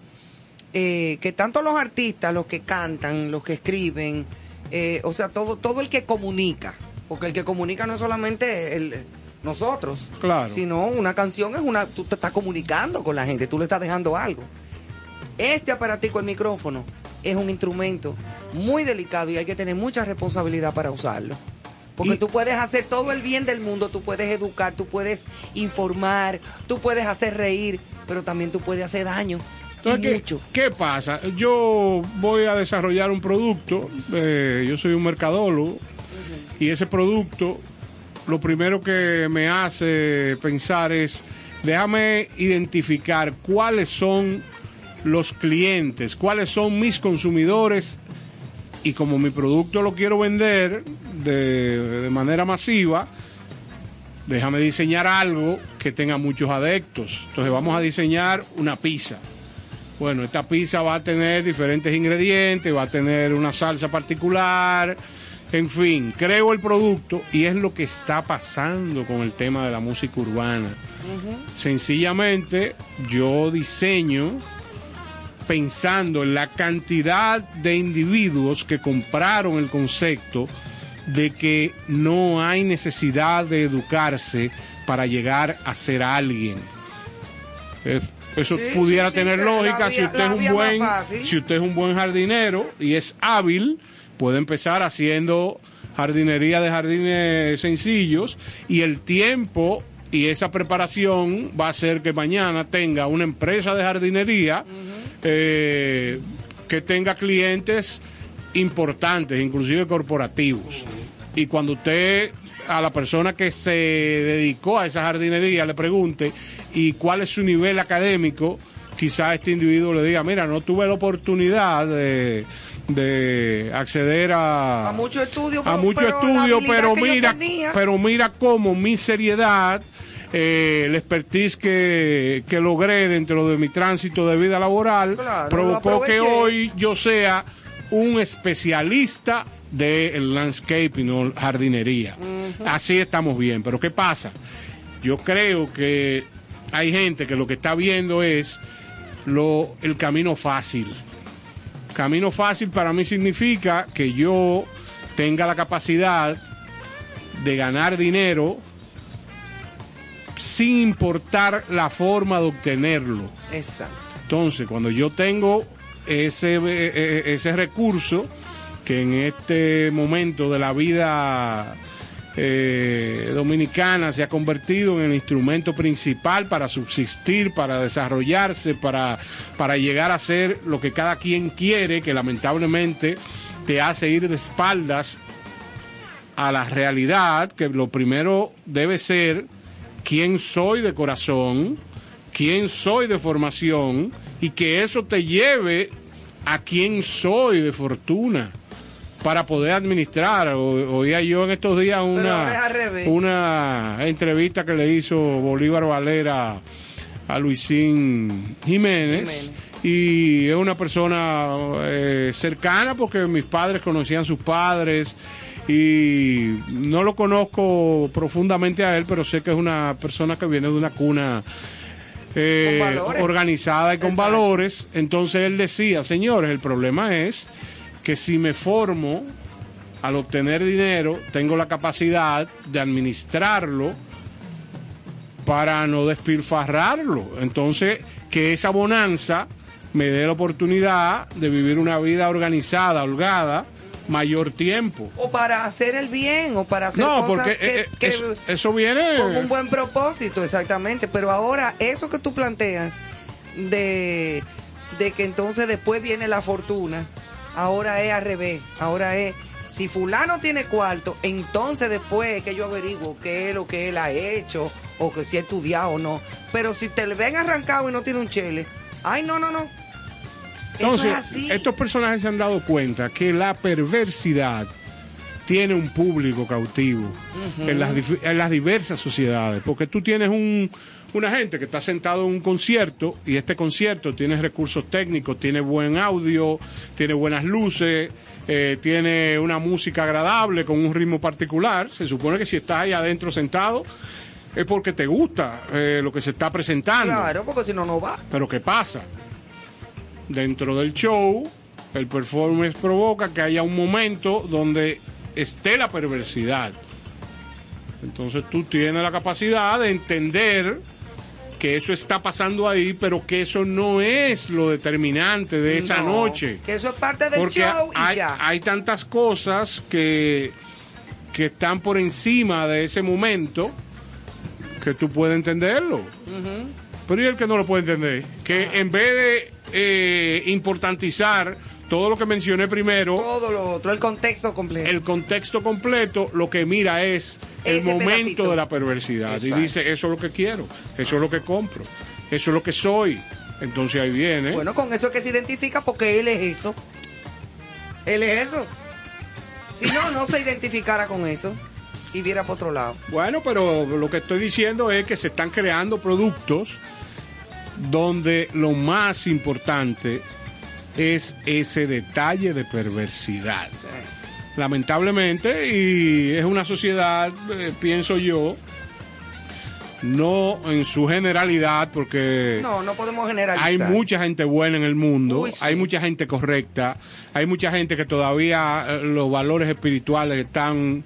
D: Eh, que tanto los artistas, los que cantan, los que escriben, eh, o sea, todo, todo el que comunica, porque el que comunica no es solamente el, nosotros,
J: Claro.
D: sino una canción es una, tú te estás comunicando con la gente, tú le estás dejando algo. Este aparatico, el micrófono, es un instrumento muy delicado y hay que tener mucha responsabilidad para usarlo. Porque tú puedes hacer todo el bien del mundo, tú puedes educar, tú puedes informar, tú puedes hacer reír, pero también tú puedes hacer daño.
J: ¿qué,
D: mucho.
J: qué pasa? Yo voy a desarrollar un producto, eh, yo soy un mercadólogo, y ese producto lo primero que me hace pensar es, déjame identificar cuáles son los clientes, cuáles son mis consumidores, y como mi producto lo quiero vender de, de manera masiva, déjame diseñar algo que tenga muchos adeptos. Entonces vamos a diseñar una pizza. Bueno, esta pizza va a tener diferentes ingredientes, va a tener una salsa particular, en fin, creo el producto y es lo que está pasando con el tema de la música urbana. Sencillamente yo diseño pensando en la cantidad de individuos que compraron el concepto de que no hay necesidad de educarse para llegar a ser alguien. Eh, Eso
D: Sí,
J: pudiera
D: sí,
J: tener lógica. Si usted es un buen si usted es un buen jardinero y es hábil, puede empezar haciendo jardinería de jardines sencillos y el tiempo y esa preparación va a hacer que mañana tenga una empresa de jardinería eh, que tenga clientes importantes, inclusive corporativos. Y cuando usted a la persona que se dedicó a esa jardinería le pregunte y cuál es su nivel académico, quizá este individuo le diga, mira, no tuve la oportunidad de, de acceder a,
D: A mucho estudio,
J: a
D: pero-
J: mucho estudio, mira, pero mira cómo mi seriedad, eh, el expertise que, que logré dentro de mi tránsito de vida laboral,
D: Claro,
J: provocó que hoy yo sea un especialista del landscaping o jardinería. Así estamos bien, pero ¿qué pasa? Yo creo que hay gente que lo que está viendo es lo, el camino fácil. Camino fácil para mí significa que yo tenga la capacidad de ganar dinero sin importar la forma de obtenerlo.
D: Exacto.
J: Entonces, cuando yo tengo ese, eh, eh, ese recurso, que en este momento de la vida eh, dominicana se ha convertido en el instrumento principal para subsistir, para desarrollarse, para, para llegar a ser lo que cada quien quiere, que lamentablemente te hace ir de espaldas a la realidad, que lo primero debe ser quién soy de corazón, quién soy de formación y que eso te lleve a quién soy de fortuna para poder administrar. Oía yo en estos días una, una entrevista que le hizo Bolívar Valera a Luisín Jiménez. Y es una persona eh, cercana porque mis padres conocían a sus padres y no lo conozco profundamente a él, pero sé que es una persona que viene de una cuna eh, organizada y con
D: Exacto.
J: valores. Entonces él decía, señores, el problema es que si me formo al obtener dinero, tengo la capacidad de administrarlo para no despilfarrarlo. Entonces, que esa bonanza me dé la oportunidad de vivir una vida organizada, holgada, mayor tiempo.
D: O para hacer el bien, o para hacer
J: No,
D: cosas
J: porque
D: que,
J: eh,
D: que-
J: eso, eso viene...
D: con un buen propósito, exactamente. Pero ahora, eso que tú planteas de, de que entonces después viene la fortuna, ahora es al revés. Ahora es, si fulano tiene cuarto, entonces después es que yo averiguo qué es lo que él ha hecho, o que si ha estudiado o no. Pero si te le ven arrancado y no tiene un chele, ay, no, no, no.
J: Entonces,
D: eso es así.
J: estos personajes se han dado cuenta que la perversidad tiene un público cautivo las, en las diversas sociedades, porque tú tienes un, una gente que está sentado en un concierto y este concierto tiene recursos técnicos, tiene buen audio, tiene buenas luces, eh, tiene una música agradable con un ritmo particular. Se supone que si estás ahí adentro sentado es porque te gusta eh, lo que se está presentando.
D: Claro, porque si no, no va.
J: Pero ¿qué pasa? Dentro del show, el performance provoca que haya un momento donde esté la perversidad. Entonces tú tienes la capacidad de entender que eso está pasando ahí, pero que eso no es lo determinante de esa
D: No,
J: noche.
D: Que eso es parte del
J: Porque
D: show y
J: hay,
D: ya.
J: hay tantas cosas que, que están por encima de ese momento que tú puedes entenderlo.
D: Ujú.
J: Pero ¿y el que no lo puede entender? Que en vez de eh, importantizar todo lo que mencioné primero,
D: Todo lo otro, el contexto completo.
J: el contexto completo, lo que mira es el momento
D: pedacito.
J: de la perversidad.
D: Exacto.
J: Y dice, eso es lo que quiero, eso es lo que compro, eso es lo que soy. Entonces ahí viene.
D: Bueno, con eso es que se identifica porque él es eso. Él es eso. Si no, no se identificara con eso y viera por otro lado.
J: Bueno, pero lo que estoy diciendo es que se están creando productos donde lo más importante es ese detalle de perversidad. Lamentablemente, y es una sociedad, eh, pienso yo, no en su generalidad, porque
D: No, no podemos generalizar.
J: hay mucha gente buena en el mundo,
D: Uy, sí.
J: hay mucha gente correcta, hay mucha gente que todavía eh, los valores espirituales están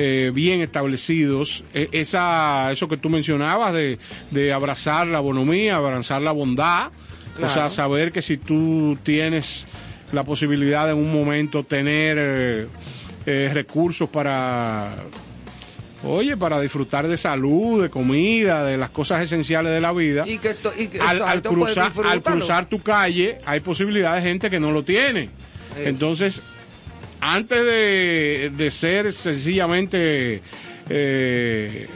J: eh, bien establecidos. E- esa, eso que tú mencionabas de, de abrazar la bonomía, abrazar la bondad, o sea, saber que si tú tienes la posibilidad de en un momento tener eh, eh, recursos para Oye, para disfrutar de salud, de comida, de las cosas esenciales de la vida.
D: Y que to- y que-
J: al, cruzar, al cruzar tu calle hay posibilidad de gente que no lo tiene. Entonces, antes de, de ser sencillamente, eh,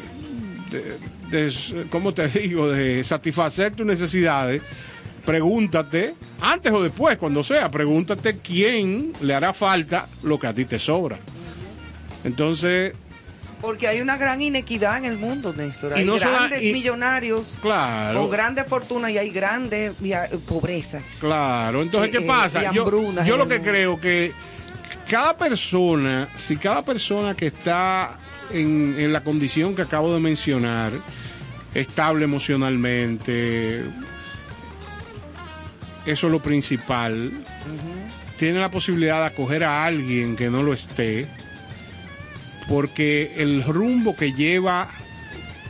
J: de, de- ¿cómo te digo?, de satisfacer tus necesidades, pregúntate, antes o después, cuando sea, pregúntate quién le hará falta lo que a ti te sobra. Entonces,
D: Porque hay una gran inequidad en el mundo, Néstor.
J: Y
D: Hay
J: no
D: grandes
J: y-
D: millonarios
J: claro.
D: con grandes fortunas y hay grandes pobrezas.
J: Claro, entonces,
D: Eh,
J: ¿qué
D: eh,
J: pasa? Yo, lo que
D: mundo.
J: creo que cada persona, si cada persona que está en, en la condición que acabo de mencionar, estable emocionalmente, eso es lo principal, tiene la posibilidad de acoger a alguien que no lo esté, porque el rumbo que lleva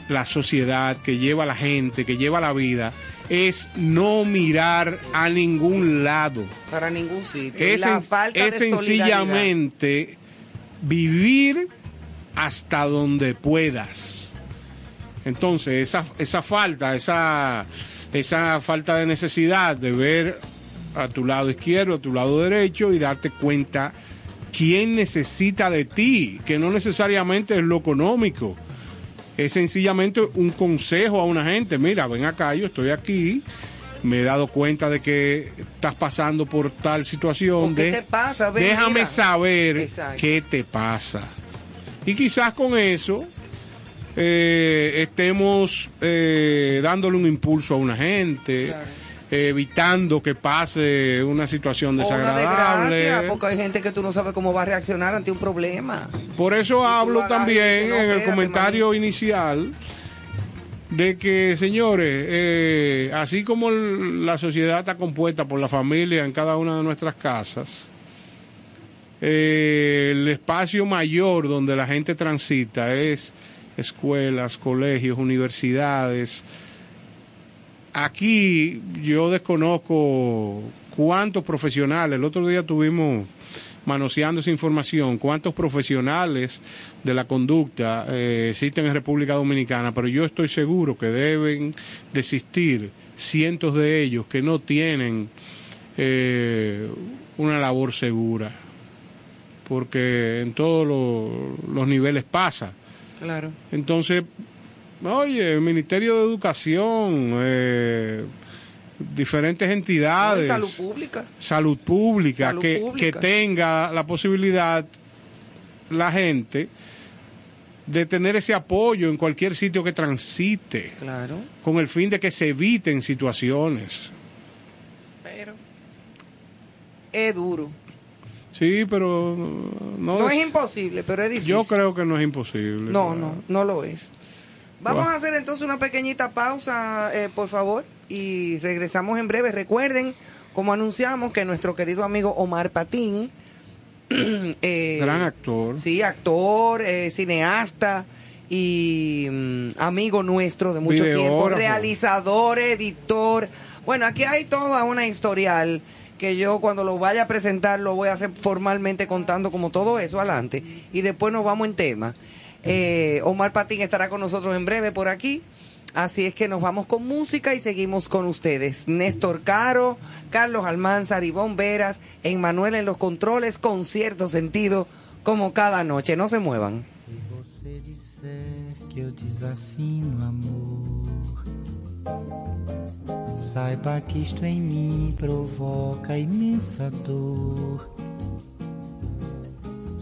J: la sociedad, que lleva la gente, que lleva la vida, es no mirar a ningún lado.
D: Para ningún sitio.
J: Es,
D: la falta
J: es
D: de
J: sencillamente vivir hasta donde puedas. Entonces, esa, esa falta, esa, esa falta de necesidad de ver a tu lado izquierdo, a tu lado derecho y darte cuenta quién necesita de ti, que no necesariamente es lo económico. Es sencillamente un consejo a una gente, mira, ven acá, yo estoy aquí, me he dado cuenta de que estás pasando por tal situación.
D: ¿Qué
J: de-
D: te pasa? Ven,
J: déjame
D: mira.
J: saber
D: Exacto.
J: qué te pasa. Y quizás con eso eh, estemos eh, dándole un impulso a una gente, evitando que pase una situación
D: una
J: desagradable.
D: desgracia, porque hay gente que tú no sabes cómo va a reaccionar ante un problema.
J: Por eso hablo también
D: no,
J: en el comentario inicial de que, señores, eh, así como la sociedad está compuesta por la familia en cada una de nuestras casas, eh, el espacio mayor donde la gente transita es escuelas, colegios, universidades. Aquí yo desconozco cuántos profesionales, el otro día tuvimos manoseando esa información, cuántos profesionales de la conducta eh, existen en República Dominicana, pero yo estoy seguro que deben de existir cientos de ellos que no tienen eh, una labor segura, porque en todos lo- los niveles pasa.
D: Claro.
J: Entonces, oye, el Ministerio de Educación, eh, diferentes entidades,
D: No, salud pública.
J: salud pública,
D: Salud
J: que,
D: pública.
J: que tenga la posibilidad la gente de tener ese apoyo en cualquier sitio que transite,
D: Claro.
J: con el fin de que se eviten situaciones.
D: Pero es duro.
J: Sí, pero no,
D: No,
J: es-
D: es imposible, pero es difícil.
J: yo creo que no es imposible.
D: No, no, no lo es. Vamos a hacer entonces una pequeñita pausa, eh, por favor, y regresamos en breve. Recuerden, como anunciamos, que nuestro querido amigo Omar Patín, eh,
J: Gran actor.
D: sí, actor, eh, cineasta y mm, amigo nuestro de mucho tiempo, realizador, editor. Bueno, aquí hay toda una historial que yo cuando lo vaya a presentar lo voy a hacer formalmente contando como todo eso adelante y después nos vamos en tema. Eh, Omar Patín estará con nosotros en breve por aquí. Así es que nos vamos con música y seguimos con ustedes. Néstor Caro, Carlos Almanzar, Ivonne Veras, Emmanuel en los controles con cierto sentido, como cada noche. No se muevan.
K: disser que eu desafino amor, saiba que isto em mim provoca imensa dor.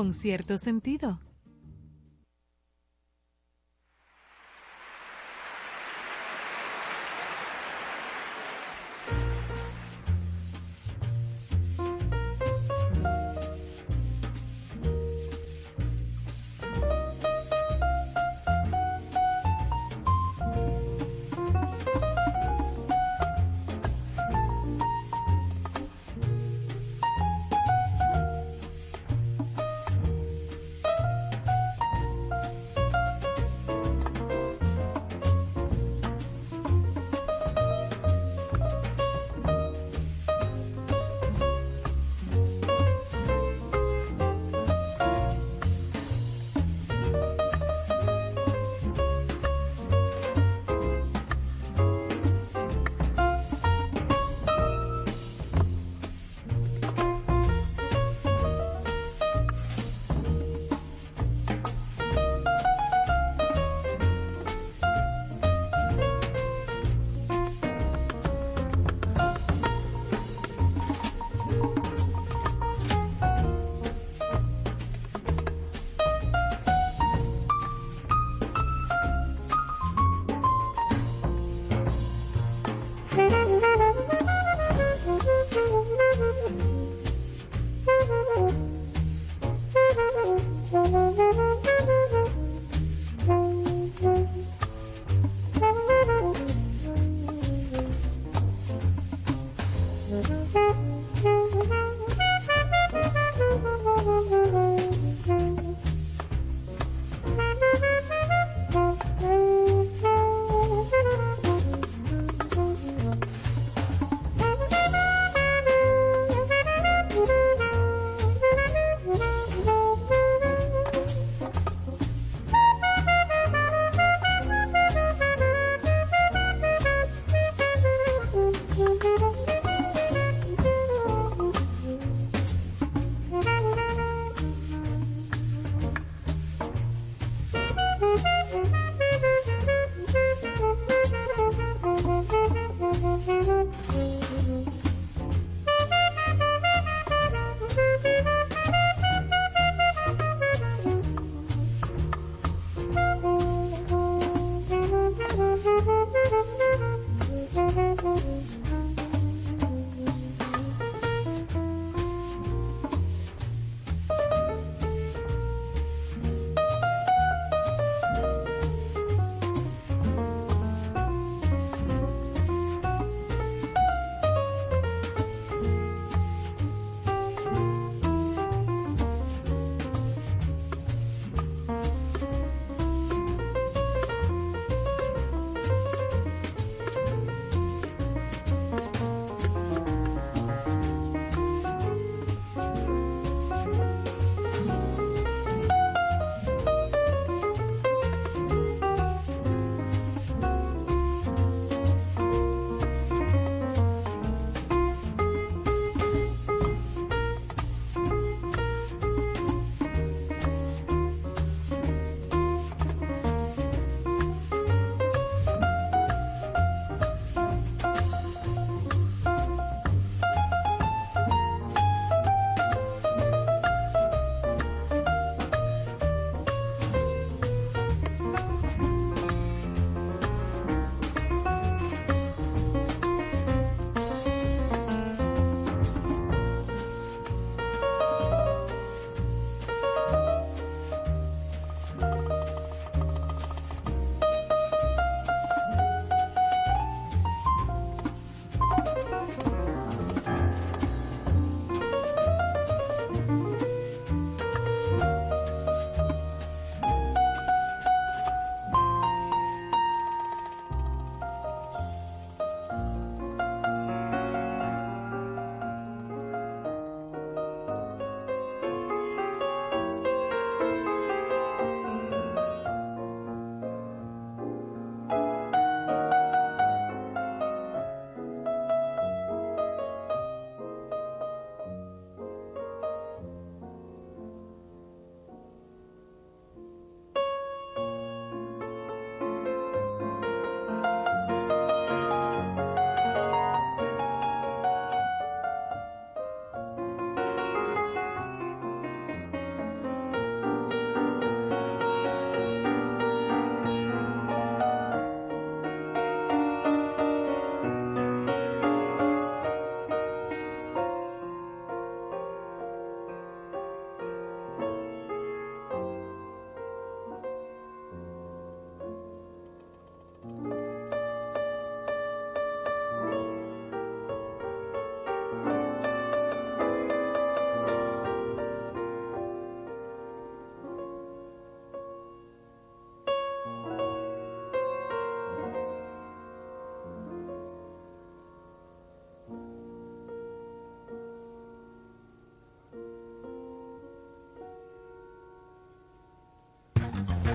B: Con cierto sentido.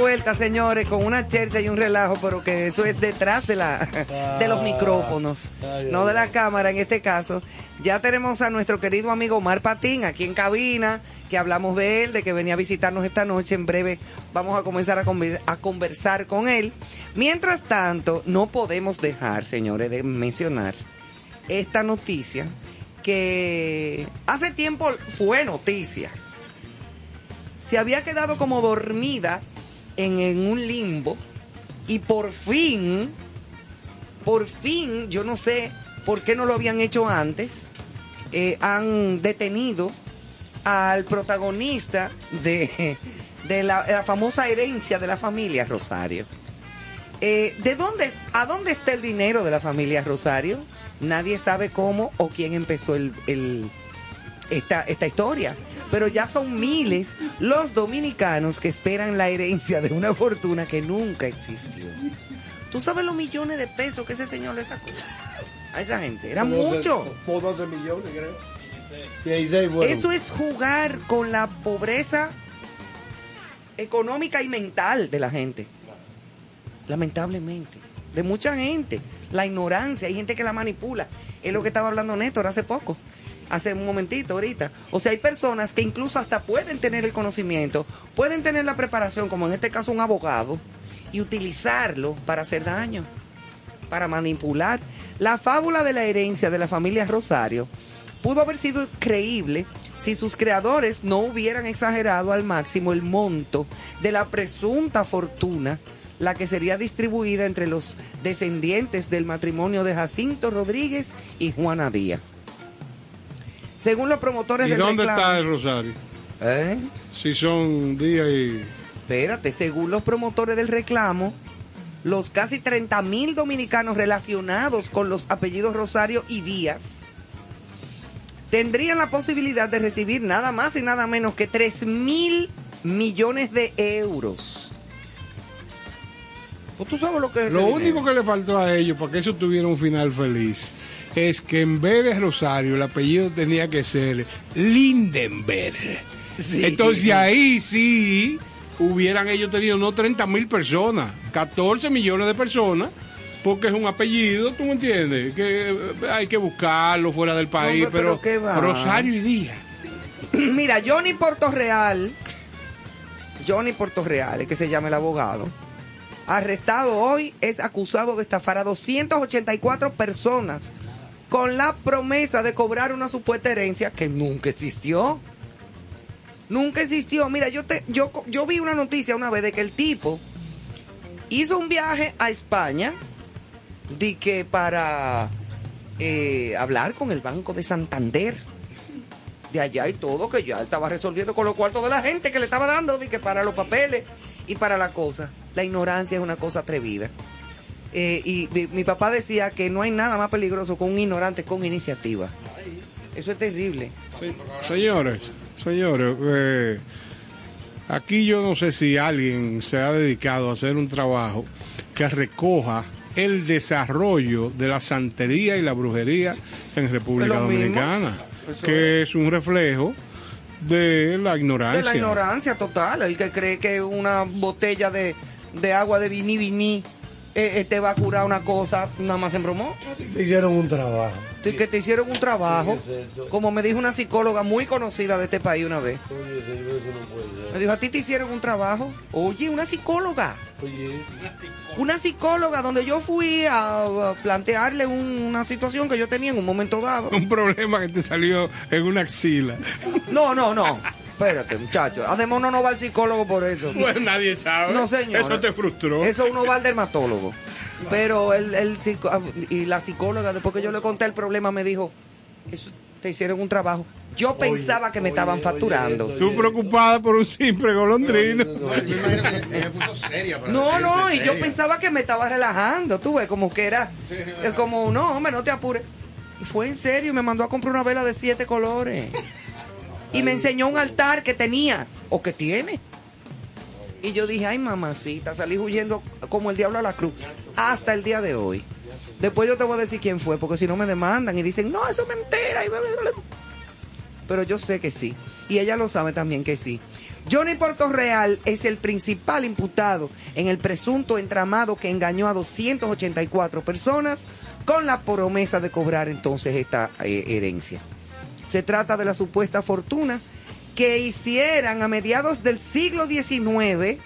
D: Vuelta, señores, con una chercha y un relajo, pero que eso es detrás de, la, de los micrófonos, no de la cámara en este caso. Ya tenemos a nuestro querido amigo Omar Patín aquí en cabina, que hablamos de él, de que venía a visitarnos esta noche. En breve vamos a comenzar a, conver- a conversar con él. Mientras tanto, no podemos dejar, señores, de mencionar esta noticia que hace tiempo fue noticia se había quedado como dormida en, un limbo y por fin, por fin, yo no sé por qué no lo habían hecho antes, eh, han detenido al protagonista de, de la, la famosa herencia de la familia Rosario. Eh, ¿De dónde, a dónde está el dinero de la familia Rosario? Nadie sabe cómo o quién empezó el, el- esta, esta historia. Pero ya son miles los dominicanos que esperan la herencia de una fortuna que nunca existió. ¿Tú sabes los millones de pesos que ese señor le sacó a esa gente? Era mucho.
E: Como 12 millones, creo. 16 fueron.
D: Eso es jugar con la pobreza económica y mental de la gente. Lamentablemente. De mucha gente. La ignorancia. Hay gente que la manipula. Es lo que estaba hablando Néstor hace poco. Hace un momentito ahorita. O sea, hay personas que incluso hasta pueden tener el conocimiento, pueden tener la preparación, como en este caso un abogado, y utilizarlo para hacer daño, para manipular. La fábula de la herencia de la familia Rosario pudo haber sido creíble si sus creadores no hubieran exagerado al máximo el monto de la presunta fortuna, la que sería distribuida entre los descendientes del matrimonio de Jacinto Rodríguez y Juana Díaz. Según los promotores
J: ¿Y
D: del
J: dónde
D: reclamo-
J: está el Rosario?
D: ¿Eh?
J: Si son días y...
D: Espérate, según los promotores del reclamo, los casi 30 mil dominicanos relacionados con los apellidos Rosario y Díaz tendrían la posibilidad de recibir nada más y nada menos que 3 mil millones de euros. ¿Tú sabes lo que es
J: Lo único que le faltó a ellos para que eso tuviera un final feliz es que en vez de Rosario el apellido tenía que ser Lindenberg. Entonces ahí sí hubieran ellos tenido no 30 mil personas, 14 millones de personas, porque es un apellido, ¿tú me entiendes? Que eh, hay que buscarlo fuera del país,
D: Hombre, pero
J: pero,
D: ¿qué va?
J: Rosario y Díaz.
D: Mira, Johnny Portorreal, Johnny Portorreal, es que se llama el abogado, arrestado hoy, es acusado de estafar a 284 personas con la promesa de cobrar una supuesta herencia que nunca existió. Nunca existió. Mira, yo te, yo, yo vi una noticia una vez de que el tipo hizo un viaje a España, de que para eh, hablar con el Banco de Santander de allá y todo, que ya estaba resolviendo con los cuartos de la gente que le estaba dando, de que para los papeles y para la cosa. La ignorancia es una cosa atrevida. Eh, y mi, mi papá decía que no hay nada más peligroso que un ignorante con iniciativa. Eso es terrible.
J: Señores, señores, eh, aquí yo no sé si alguien se ha dedicado a hacer un trabajo que recoja el desarrollo de la santería y la brujería en República
D: mismo.
J: Dominicana, que es un reflejo de la
D: De
J: ignorancia.
D: la ignorancia total. El que cree que una botella de, de agua de vini vini eh, eh, te va a curar una cosa, nada más en bromó.
E: Te hicieron un trabajo.
D: Sí, que te hicieron un trabajo, como me dijo una psicóloga muy conocida de este país una vez. Me dijo, a ti te hicieron un trabajo. Oye, una psicóloga. Una psicóloga donde yo fui a, a plantearle un- una situación que yo tenía en un momento dado.
J: Un problema que te salió en una axila.
D: No, no, no. Espérate, muchacho. Además, uno no va al psicólogo por eso.
J: Pues nadie sabe.
D: No, señor.
J: Eso te frustró.
D: Eso uno va al dermatólogo. Pero el, el psico- ah, y la psicóloga, después que yo le conté el problema, me dijo, eso te hicieron un trabajo. Yo pensaba que me estaban facturando.
J: Tú preocupada por un simple golondrino.
D: No, no, y yo pensaba que me estaba relajando, tú ves, como que era, como, no, hombre, no te apures. Y fue en serio, y me mandó a comprar una vela de siete colores. Y me enseñó un altar que tenía, o que tiene. Y yo dije, ay, mamacita, salí huyendo como el diablo a la cruz, hasta el día de hoy. Después yo te voy a decir quién fue, porque si no me demandan y dicen, no, eso es mentira. Pero yo sé que sí. Y ella lo sabe también que sí. Johnny Portorreal es el principal imputado en el presunto entramado que engañó a 284 personas con la promesa de cobrar entonces esta eh, herencia. Se trata de la supuesta fortuna que hicieran a mediados del siglo XIX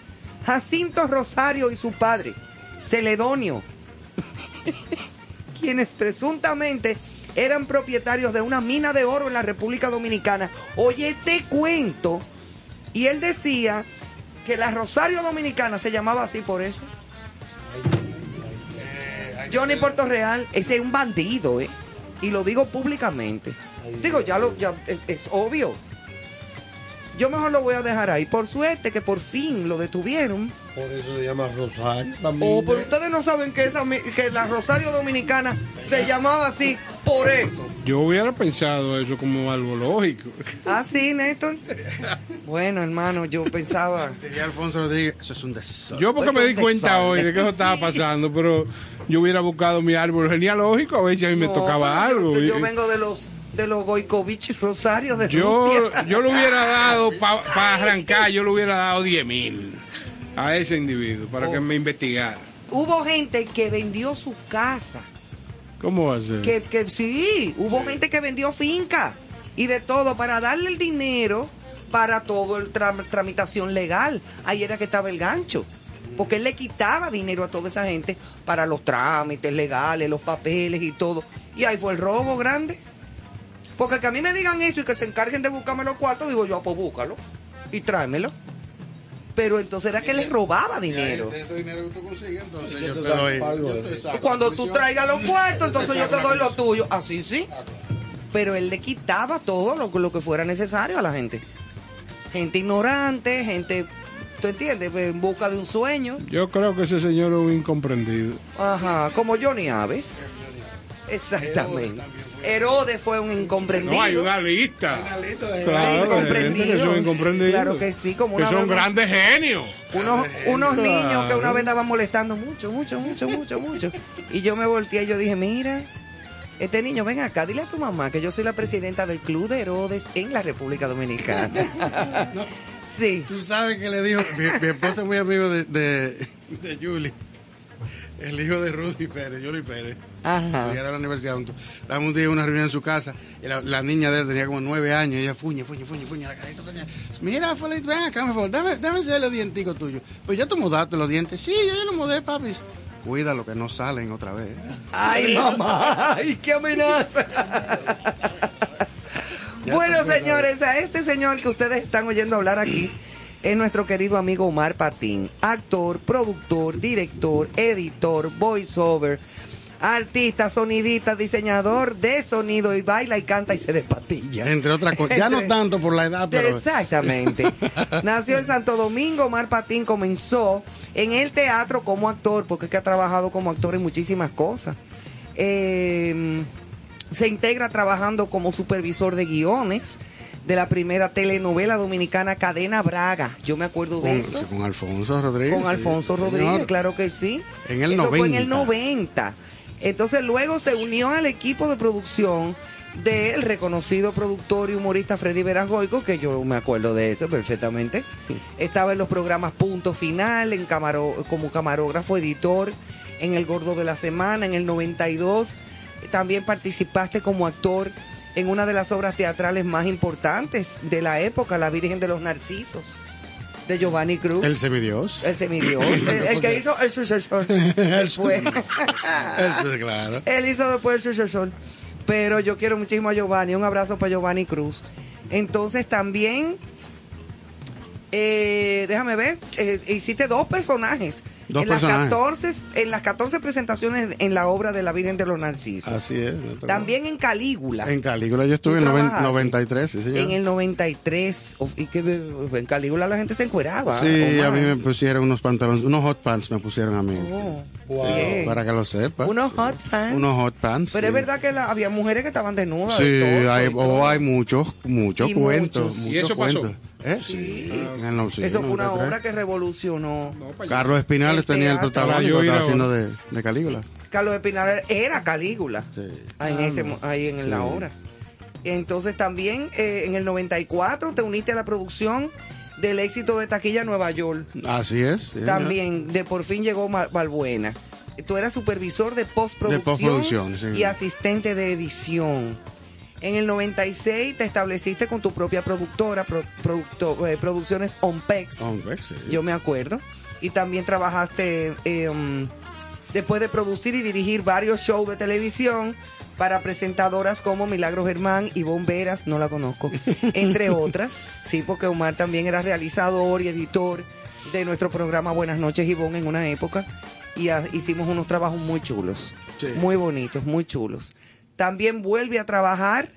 D: Jacinto Rosario y su padre, Celedonio, quienes presuntamente eran propietarios de una mina de oro en la República Dominicana. Oye, te cuento. Y él decía que la Rosario Dominicana se llamaba así por eso. Johnny Puerto Real, ese es un bandido, ¿eh? Y lo digo públicamente. Digo, ya lo, ya es, es obvio. Yo mejor lo voy a dejar ahí. Por suerte que por fin lo detuvieron.
E: Por eso se llama Rosario.
D: O pero ustedes no saben que esa mi- que la Rosario Dominicana se llamaba así por eso.
J: Yo hubiera pensado eso como algo lógico.
D: Ah, sí, Néstor. Bueno, hermano, yo pensaba.
L: Diría Alfonso Rodríguez, eso es un desastre.
J: Yo porque me di cuenta hoy de que eso estaba pasando, pero yo hubiera buscado mi árbol genealógico a ver si a mí me
D: No,
J: tocaba
D: yo-
J: algo.
D: Yo, vengo de los de los Goikovich Rosario de
J: Yo,
D: Rusia.
J: yo le hubiera dado, para arrancar, yo le hubiera dado 10 mil a ese individuo para
D: Oh.
J: que me investigara.
D: Hubo gente que vendió su casa.
J: ¿Cómo va a ser?
D: Que, que sí, hubo gente que vendió finca y de todo para darle el dinero para todo el tram- tramitación legal. Ahí era que estaba el gancho. Porque él le quitaba dinero a toda esa gente para los trámites legales, los papeles y todo. Y ahí fue el robo grande. Porque que a mí me digan eso y que se encarguen de buscarme los cuartos, digo yo, ah, pues búscalo y tráemelo. Pero entonces era que les robaba dinero.
L: Ese dinero que tú consigues, entonces
E: Yo
L: yo
E: te
L: doy. saco
D: Cuando tú traigas los cuartos, entonces yo te doy lo tuyo. Así sí. Pero él le quitaba todo lo, lo que fuera necesario a la gente. Gente ignorante, gente, ¿tú entiendes? En busca de un sueño.
J: Yo creo que ese señor es un incomprendido.
D: Ajá, como Johnny Aves. Exactamente. Herodes fue un incomprendido.
J: No, hay una lista.
L: de-
J: Claro, que son incomprendidos.
D: Claro que sí, como
J: Que
D: una
J: son
D: vez-
J: grandes genios.
D: Unos, unos
J: Claro.
D: niños que una vez estaban molestando mucho, mucho, mucho, mucho, mucho. Y yo me volteé y yo dije, mira, este niño, ven acá, dile a tu mamá que yo soy la presidenta del Club de Herodes en la República Dominicana. Sí.
L: Tú sabes que le dijo, mi, mi esposa es muy amigo de, de, de Julie, el hijo de Rudy Pérez, Julie Pérez.
D: Ajá.
L: Estudiaron en la universidad juntos. Estábamos un día en una reunión en su casa y la, la niña de él tenía como nueve años y ella fuñe, fuñe, fuñe, fuñe, la carita. Mira, Felipe, ven acá, por favor, dame, dame ese los dienticos tuyos. Pues ya te mudaste los dientes. Sí, yo ya los mudé, papi. Cuídalo que no salen otra vez.
D: Ay, mamá, ay, qué amenaza. Bueno, señores, a este señor que ustedes están oyendo hablar aquí es nuestro querido amigo Omar Patín, actor, productor, director, editor, voiceover, artista, sonidista, diseñador de sonido y baila y canta y se despatilla.
L: Entre otras cosas. Ya no tanto por la edad, pero.
D: Exactamente. Nació en Santo Domingo, Omar Patín comenzó en el teatro como actor, porque es que ha trabajado como actor en muchísimas cosas. Eh, se integra trabajando como supervisor de guiones de la primera telenovela dominicana Cadena Braga. Yo me acuerdo de
L: Con,
D: eso.
L: con Alfonso Rodríguez.
D: Con
L: sí,
D: Alfonso
L: señor.
D: Rodríguez, claro que sí.
L: En el
D: Eso
L: 90.
D: fue en el 90. Entonces luego se unió al equipo de producción del reconocido productor y humorista Freddy Veragoico, que yo me acuerdo de eso perfectamente. Estaba en los programas Punto Final, en camaro- como camarógrafo, editor, en El Gordo de la Semana, en el 92. También participaste como actor en una de las obras teatrales más importantes de la época, La Virgen de los Narcisos, de Giovanni Cruz.
L: El semidios.
D: El semidios. el, el que hizo el sucesor.
L: El. Eso, claro.
D: Él hizo después el sucesor. Pero yo quiero muchísimo a Giovanni. Un abrazo para Giovanni Cruz. Entonces también Eh, déjame ver, eh, hiciste dos personajes.
L: Dos
D: en las
L: personajes.
D: 14 en las 14 presentaciones en la obra de la Virgen de los Narcisos.
L: Así es.
D: También en Calígula.
L: En Calígula yo estuve
D: ¿Tú
L: en
D: trabajaste?
L: 93, sí, señor.
D: En el 93. Uf, y que en Calígula la gente se encueraba.
L: Sí, a mí me pusieron unos pantalones, unos hot pants me pusieron a mí.
D: Oh,
L: Sí, para que lo sepa.
D: Unos hot pants.
L: Unos hot pants.
D: Pero
L: sí.
D: es verdad que la- había mujeres que estaban desnudas.
L: Sí,
D: de torso
L: hay,
D: y todo.
L: oh, hay muchos, muchos
D: Y
L: cuentos.
D: muchos.
L: Muchos
D: ¿Y eso pasó?
L: ¿Eh? Sí. en el no- sí,
D: Eso fue una
L: 93.
D: obra que revolucionó.
L: Carlos Espinales
D: El
L: tenía el protagonismo, estaba
J: a-
L: haciendo de, de Calígula.
D: Carlos Espinal era Calígula. Ah, en
L: Ah,
D: ese, ahí en la obra. Entonces también eh, en el 94 te uniste a la producción del éxito de Taquilla Nueva York.
L: Así es. sí,
D: También de por fin llegó Balbuena. Tú eras supervisor de postproducción,
L: De postproducción, sí.
D: y asistente de edición. En el 96 te estableciste con tu propia productora, pro- producto- eh, Producciones.
L: Hombre, sí.
D: Yo me acuerdo. Y también trabajaste eh, um, después de producir y dirigir varios shows de televisión para presentadoras como Milagro Germán y Bomberas, no la conozco, entre otras. Sí, porque Omar también era realizador y editor de nuestro programa Buenas noches Ivonne en una época y hicimos unos trabajos muy chulos,
L: Sí.
D: muy bonitos, muy chulos. También vuelve a trabajar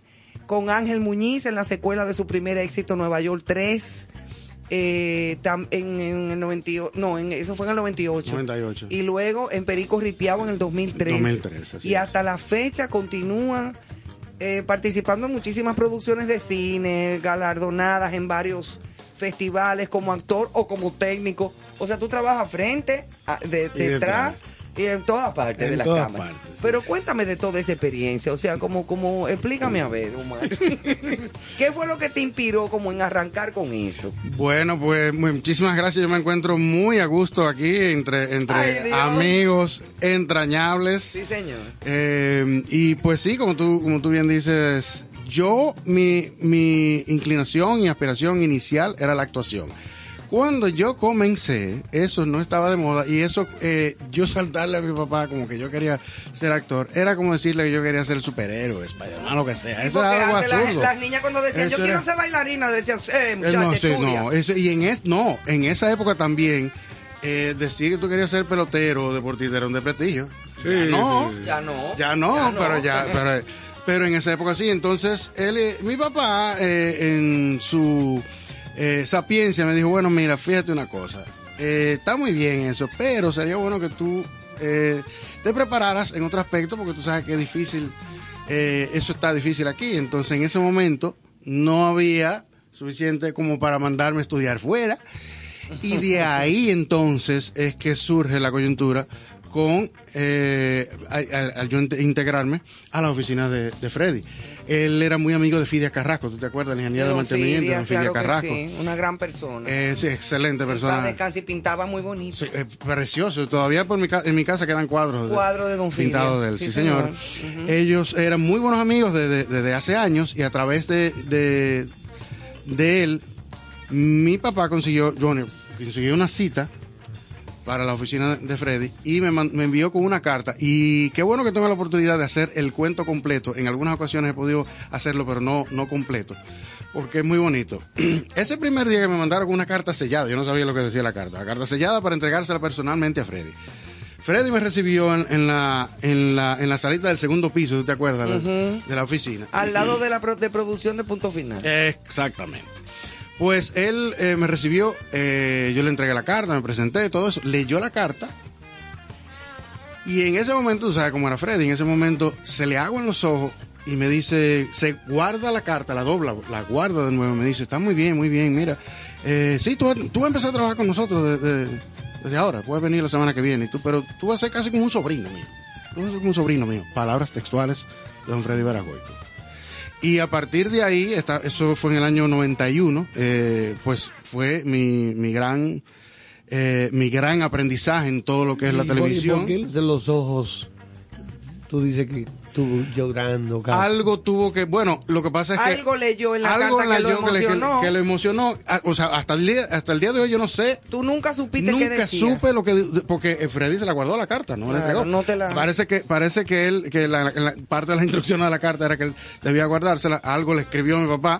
D: con Ángel Muñiz en la secuela de su primer éxito Nueva York 3. eh, tam- en, en el 98, no, en, eso fue en el 98.
L: 98.
D: Y luego en Perico Ripiao en el 2003.
L: 2003, así
D: y
L: es.
D: hasta la fecha continúa eh, participando en muchísimas producciones de cine, galardonadas en varios festivales como actor o como técnico. O sea, tú trabajas frente, a- de- detrás en todas partes
L: En
D: de la
L: todas
D: cámara.
L: partes,
D: Pero cuéntame de toda esa experiencia, o sea, como, como, explícame a ver, Omar. ¿Qué fue lo que te inspiró como en arrancar con eso?
L: Bueno, pues muchísimas gracias. Yo me encuentro muy a gusto aquí entre, entre
D: Ay,
L: amigos entrañables.
D: Sí, señor.
L: Eh, y pues sí, como tú, como tú bien dices, yo, mi, mi inclinación y aspiración inicial era la actuación. Cuando yo comencé, eso no estaba de moda y eso, eh, yo saltarle a mi papá como que yo quería ser actor, era como decirle que yo quería ser superhéroe, Spiderman, lo que sea. Eso era algo absurdo.
D: Las, niñas cuando decían,
L: Eso
D: yo quiero ser bailarina, decían, eh,
L: Eh,
D: muchacha,
L: no, sí,
D: estudia.
L: no, eso- y en es, no, en esa época también eh, decir que tú querías ser pelotero o deportista era un desprestigio.
J: Sí,
L: ya no,
J: sí.
D: Ya no.
L: ya no,
D: Ya no.
L: pero ya, pero, pero en esa época sí. Entonces, él, eh, mi papá, eh, en su eh, sapiencia, me dijo, bueno, mira, fíjate una cosa, eh, está muy bien eso, pero sería bueno que tú eh, te prepararas en otro aspecto, porque tú sabes que es difícil, eh, eso está difícil aquí. Entonces, en ese momento, no había suficiente como para mandarme a estudiar fuera. Y de ahí entonces es que surge la coyuntura con eh, al, al- yo inte- integrarme a la oficina de, de Freddy. Él era muy amigo de Fidia Carrasco, ¿tú te acuerdas? La ingeniería de mantenimiento
D: Fidia,
L: de Fidia
D: claro
L: Carrasco.
D: sí, una gran persona.
L: Eh, sí, excelente persona.
D: y pintaba muy bonito.
L: Sí, eh, precioso. Todavía por mi en mi casa quedan cuadros.
D: Cuadro de Don Fidia.
L: Pintados de él, sí, señor. Ellos eran muy buenos amigos desde, desde hace años y a través de, de, de él, mi papá consiguió, Johnny, consiguió una cita para la oficina de Freddy y me, me envió con una carta. Y qué bueno que tengo la oportunidad de hacer el cuento completo. En algunas ocasiones he podido hacerlo, pero no, no completo. Porque es muy bonito. Ese primer día que me mandaron con una carta sellada, yo no sabía lo que decía la carta. La carta sellada para entregársela personalmente a Freddy. Freddy me recibió en, en la, en, la, en la salita del segundo piso, ¿tú te acuerdas? De la oficina.
D: Al lado de la pro- de producción de punto final.
L: Exactamente. Pues él eh, me recibió, eh, yo le entregué la carta, me presenté, todo eso, leyó la carta. Y en ese momento, tú sabes cómo era Freddy, en ese momento se le hago en los ojos y me dice, se guarda la carta, la dobla, la guarda de nuevo, me dice, está muy bien, muy bien, mira, eh, sí, tú, vas- a empezar a trabajar con nosotros de- de- desde ahora, puedes venir la semana que viene, y tú, pero tú vas a ser casi como un sobrino mío, tú vas a ser como un sobrino mío, palabras textuales de don Freddy Baragoico. Y a partir de ahí, esta- eso fue en el año 91, eh, pues fue mi, mi gran eh, mi gran aprendizaje en todo lo que es la
E: ¿Y por- y
L: televisión.
E: por qué de los ojos tú dices que tú llorando casi?
L: Algo tuvo que, bueno, lo que pasa es que
D: Algo leyó en la
L: algo
D: carta que lo
L: leyó que, le- que-
D: emocionó.
L: que lo emocionó, Ah, o sea, hasta el día hasta el día de hoy yo no sé.
D: Tú nunca supiste qué
L: Nunca
D: decía.
L: supe lo que porque Freddy se la guardó la carta, no la
D: Claro,
L: entregó.
D: no te la-
L: Parece que parece que él que la, la- parte de la instrucción de la carta era que él debía guardársela, algo le escribió a mi papá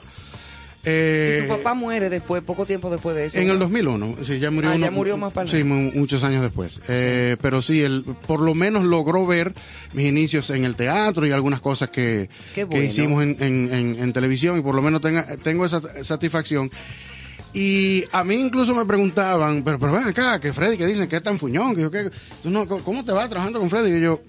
L: Eh,
D: y tu papá muere después, poco tiempo después de eso.
L: En
D: ¿no?
L: el 2001, sí, ya murió.
D: Ah, ya murió más para
L: Sí, mu- muchos años después. Eh, Pero sí, él por lo menos logró ver mis inicios en el teatro y algunas cosas que, que hicimos en, en- en- en televisión y por lo menos tenga- tengo esa satisfacción. Y a mí incluso me preguntaban, pero, pero ven acá, que Freddy, que dicen que es tan fuñón, que yo, que, no, ¿cómo te vas trabajando con Freddy? Y yo,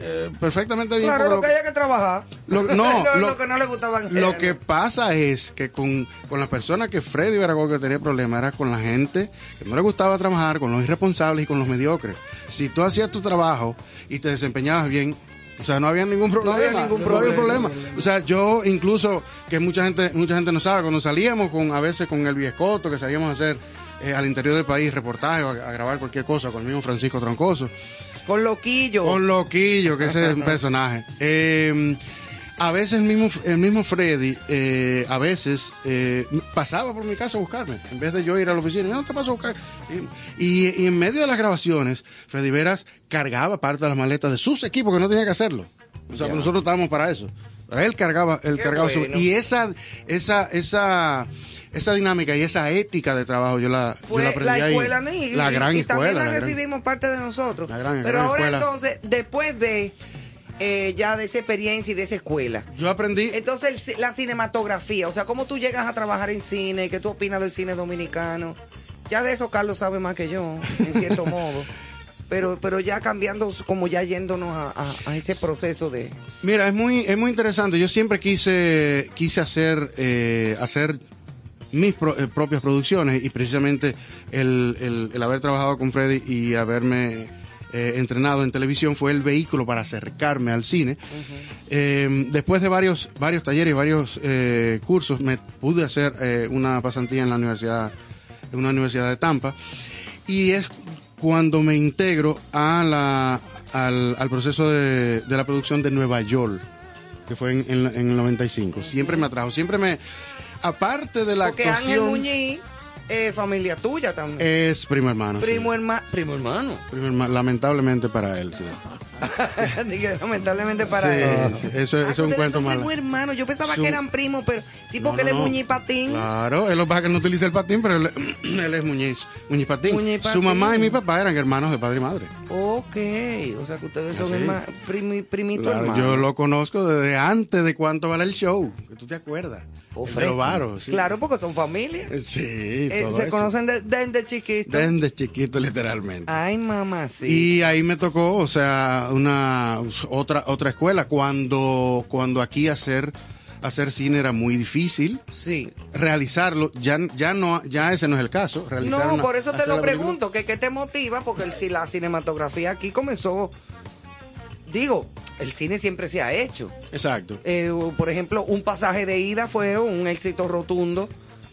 L: eh, perfectamente bien.
D: Claro,
L: por
D: lo que haya que trabajar.
L: Lo- no,
D: lo,
L: lo-
D: lo que no le gustaba.
L: lo que pasa es que con, con las personas que Freddy Veragón que tenía problemas era con la gente que no le gustaba trabajar, con los irresponsables y con los mediocres. Si tú hacías tu trabajo y te desempeñabas bien, o sea, no había ningún problema.
D: había ningún
L: no había
D: problema.
L: problema. O sea, yo incluso, que mucha gente, mucha gente no sabe, cuando salíamos con, a veces con el Viescoto, que salíamos a hacer eh, al interior del país reportajes, o a, a grabar cualquier cosa, con el mismo Francisco Troncoso.
D: Con Loquillo.
L: Con Loquillo, que ese es un personaje. Eh, a veces el mismo, el mismo Freddy, eh, a veces eh, pasaba por mi casa a buscarme, en vez de yo ir a la oficina, no te paso a buscar. Y, y- en medio de las grabaciones, Freddy Veras cargaba parte de las maletas de sus equipos que no tenía que hacerlo. O sea, nosotros estábamos para eso. Pero él cargaba, él
I: Qué
L: cargaba su- y esa, esa, esa, esa dinámica y esa ética de trabajo yo la, yo
D: Fue
L: la
D: la,
L: aprendí ahí.
D: escuela ni-
L: la gran
D: y,
L: escuela.
D: también la,
L: la gran-
D: recibimos parte de nosotros.
L: La gran-
D: Pero
L: gran
D: ahora
L: escuela.
D: entonces, después de eh, ya de esa experiencia y de esa escuela.
L: Yo aprendí.
D: Entonces, el la cinematografía, o sea, cómo tú llegas a trabajar en cine, qué tú opinas del cine dominicano. Ya de eso Carlos sabe más que yo, en cierto modo. Pero, pero ya cambiando, como ya yéndonos a, a- a ese proceso de...
L: Mira, es muy, es muy interesante. Yo siempre quise, quise hacer, eh, hacer mis pro- eh, propias producciones y precisamente el, el- el haber trabajado con Freddy y haberme eh, entrenado en televisión fue el vehículo para acercarme al cine. Eh, después de varios, varios talleres y varios eh, cursos, me pude hacer eh, una pasantía en la universidad, en una universidad de Tampa. Y es cuando me integro a la, al, al proceso de, de la producción de Nueva York, que fue en, en, en el 95. Siempre me atrajo, siempre me... Aparte de la
D: Porque Ángel
L: actuación,
D: Muñiz, eh, familia tuya también.
L: es primo hermano. sí.
D: primo, herma- primo hermano.
L: Primo hermano, lamentablemente para él, sí.
D: Dije, lamentablemente para
L: Sí,
D: él.
L: sí, eso, eso es un
D: Ustedes
L: cuento malo.
D: primo hermano. Yo pensaba
L: Su-
D: que eran primos, pero sí, porque
L: no,
D: él es. Muñiz Patín.
L: Claro, él lo pasa que no utiliza el patín, pero él, él es Muñiz, Muñiz Patín.
D: Muñiz
L: Su mamá y mi papá eran hermanos de padre y madre.
D: Ok, o sea que ustedes son
L: Sí.
D: herma- primi- primito
L: Claro,
D: hermano.
L: yo lo conozco desde antes de cuánto vale el show, que tú te acuerdas. De varos, sí.
D: Claro, porque son familia.
L: Sí,
D: Eh,
L: todo
D: se
L: eso.
D: conocen de- desde chiquito.
L: Desde chiquito, literalmente.
D: Ay, mamá, sí.
L: Y ahí me tocó, o sea, una otra otra escuela cuando cuando aquí hacer hacer cine era muy difícil.
D: Sí.
L: Realizarlo ya ya no ya ese no es el caso, realizar
D: No,
L: una-
D: por eso te lo pregunto, que qué te motiva, porque el, si la cinematografía aquí comenzó, digo, el cine siempre se ha hecho.
L: Exacto.
D: Eh, por ejemplo, un pasaje de ida fue un éxito rotundo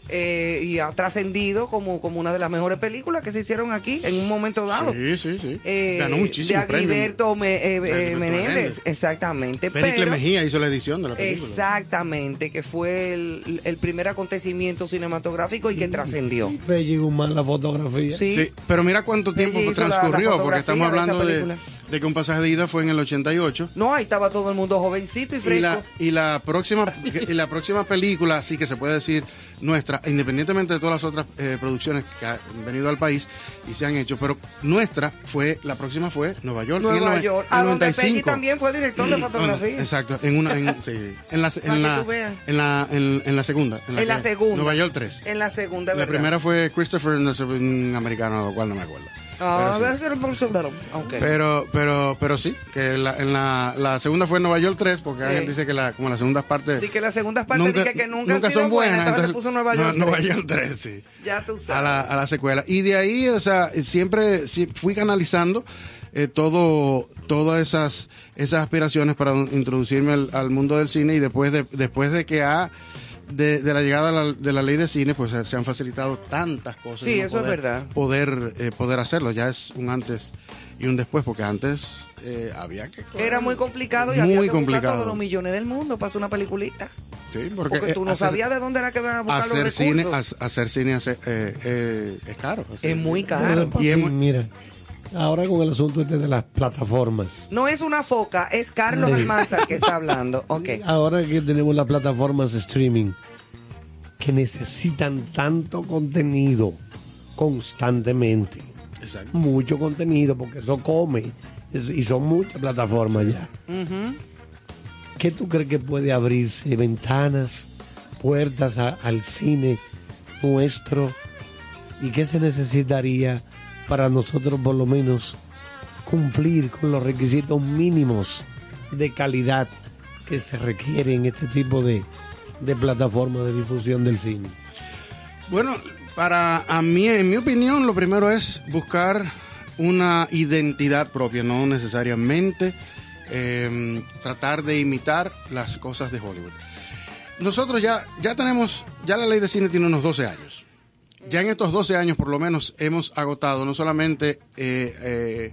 D: eh, y ha trascendido como, como una de las mejores películas que se hicieron aquí en un momento dado.
L: Sí, sí, sí.
D: Eh,
L: Ganó muchísimos
D: de
L: premios.
D: Agriberto Me- eh, eh, Menéndez,
L: Menéndez.
D: exactamente.
L: Pericle
D: pero-
L: Mejía hizo la edición de la película.
D: Exactamente, que fue el, el primer acontecimiento cinematográfico y que trascendió.
E: Belli Guzmán, la fotografía.
L: Sí, pero mira cuánto tiempo
D: la- la
L: transcurrió, porque estamos hablando de,
D: película.
L: De que un pasaje de ida fue en el 88.
D: No, ahí estaba todo el mundo jovencito y
L: Y
D: fresco.
L: la, y la próxima y la próxima película, sí que se puede decir nuestra, independientemente de todas las otras eh, producciones que han venido al país y se han hecho, pero nuestra fue, la próxima fue Nueva York. en el
D: Nueva York,
L: en
D: a
L: el
D: donde Peggy
L: 95.
D: también fue director de fotografía.
L: Exacto, en una, en, sí, en la, en la, en la, en, en la segunda.
D: En la segunda.
L: Nueva York 3.
D: En la segunda,
L: La
D: ¿verdad?
L: primera fue Christopher, no sé, un americano, lo cual no me acuerdo.
D: Ah,
L: Pero sí.
D: debe ser el bolsonaro. Ok.
L: Pero, pero, pero sí, que la, en la, la segunda fue Nueva York 3, porque
D: Sí.
L: Ángel dice que la, como las segundas partes
D: Y que la segunda parte
L: nunca,
D: que nunca,
L: nunca
D: ha sido
L: son
D: buena,
L: buenas,
D: entonces puso Nueva York.
L: no, Nueva
D: 3.
L: York 3, sí.
D: Ya tú sabes.
L: A la, a la secuela. Y de ahí, o sea, siempre fui canalizando eh, todo, todas esas, esas aspiraciones para introducirme al, al mundo del cine y después de, después de que ha de, de la llegada de la, de la ley de cine, pues se, han facilitado tantas cosas.
D: Sí, eso es
L: poder-
D: verdad.
L: Poder, eh, poder hacerlo, ya es un antes y un después, porque antes eh, había que...
D: Era muy complicado y
L: Muy
D: había que
L: complicado.
D: todos los millones del mundo para hacer una peliculita.
L: Sí, porque,
D: Porque, tú no
L: eh, hacer-
D: sabías de dónde era que iban a buscar
L: hacer
D: los
L: cine,
D: recursos.
L: ha- hacer cine eh, eh, es caro.
D: Es muy caro.
E: Mira, ahora con el asunto este de las plataformas.
D: No es una foca, es Carlos
E: Sí.
D: Almanzar que está hablando. Ok.
E: Ahora que tenemos las plataformas de streaming, que necesitan tanto contenido constantemente.
L: Exacto.
E: Mucho contenido, porque eso come. y son muchas plataformas ya. ¿Qué tú crees que puede abrirse? Ventanas, puertas a- al cine nuestro. ¿Y qué se necesitaría para nosotros por lo menos cumplir con los requisitos mínimos de calidad que se requieren en este tipo de, de plataformas de difusión del cine?
L: Bueno, para a mí, en mi opinión, lo primero es buscar una identidad propia, no necesariamente eh, tratar de imitar las cosas de Hollywood. Nosotros ya, ya tenemos, ya la ley de cine tiene unos 12 años. Ya en estos 12 años por lo menos hemos agotado no solamente eh, eh,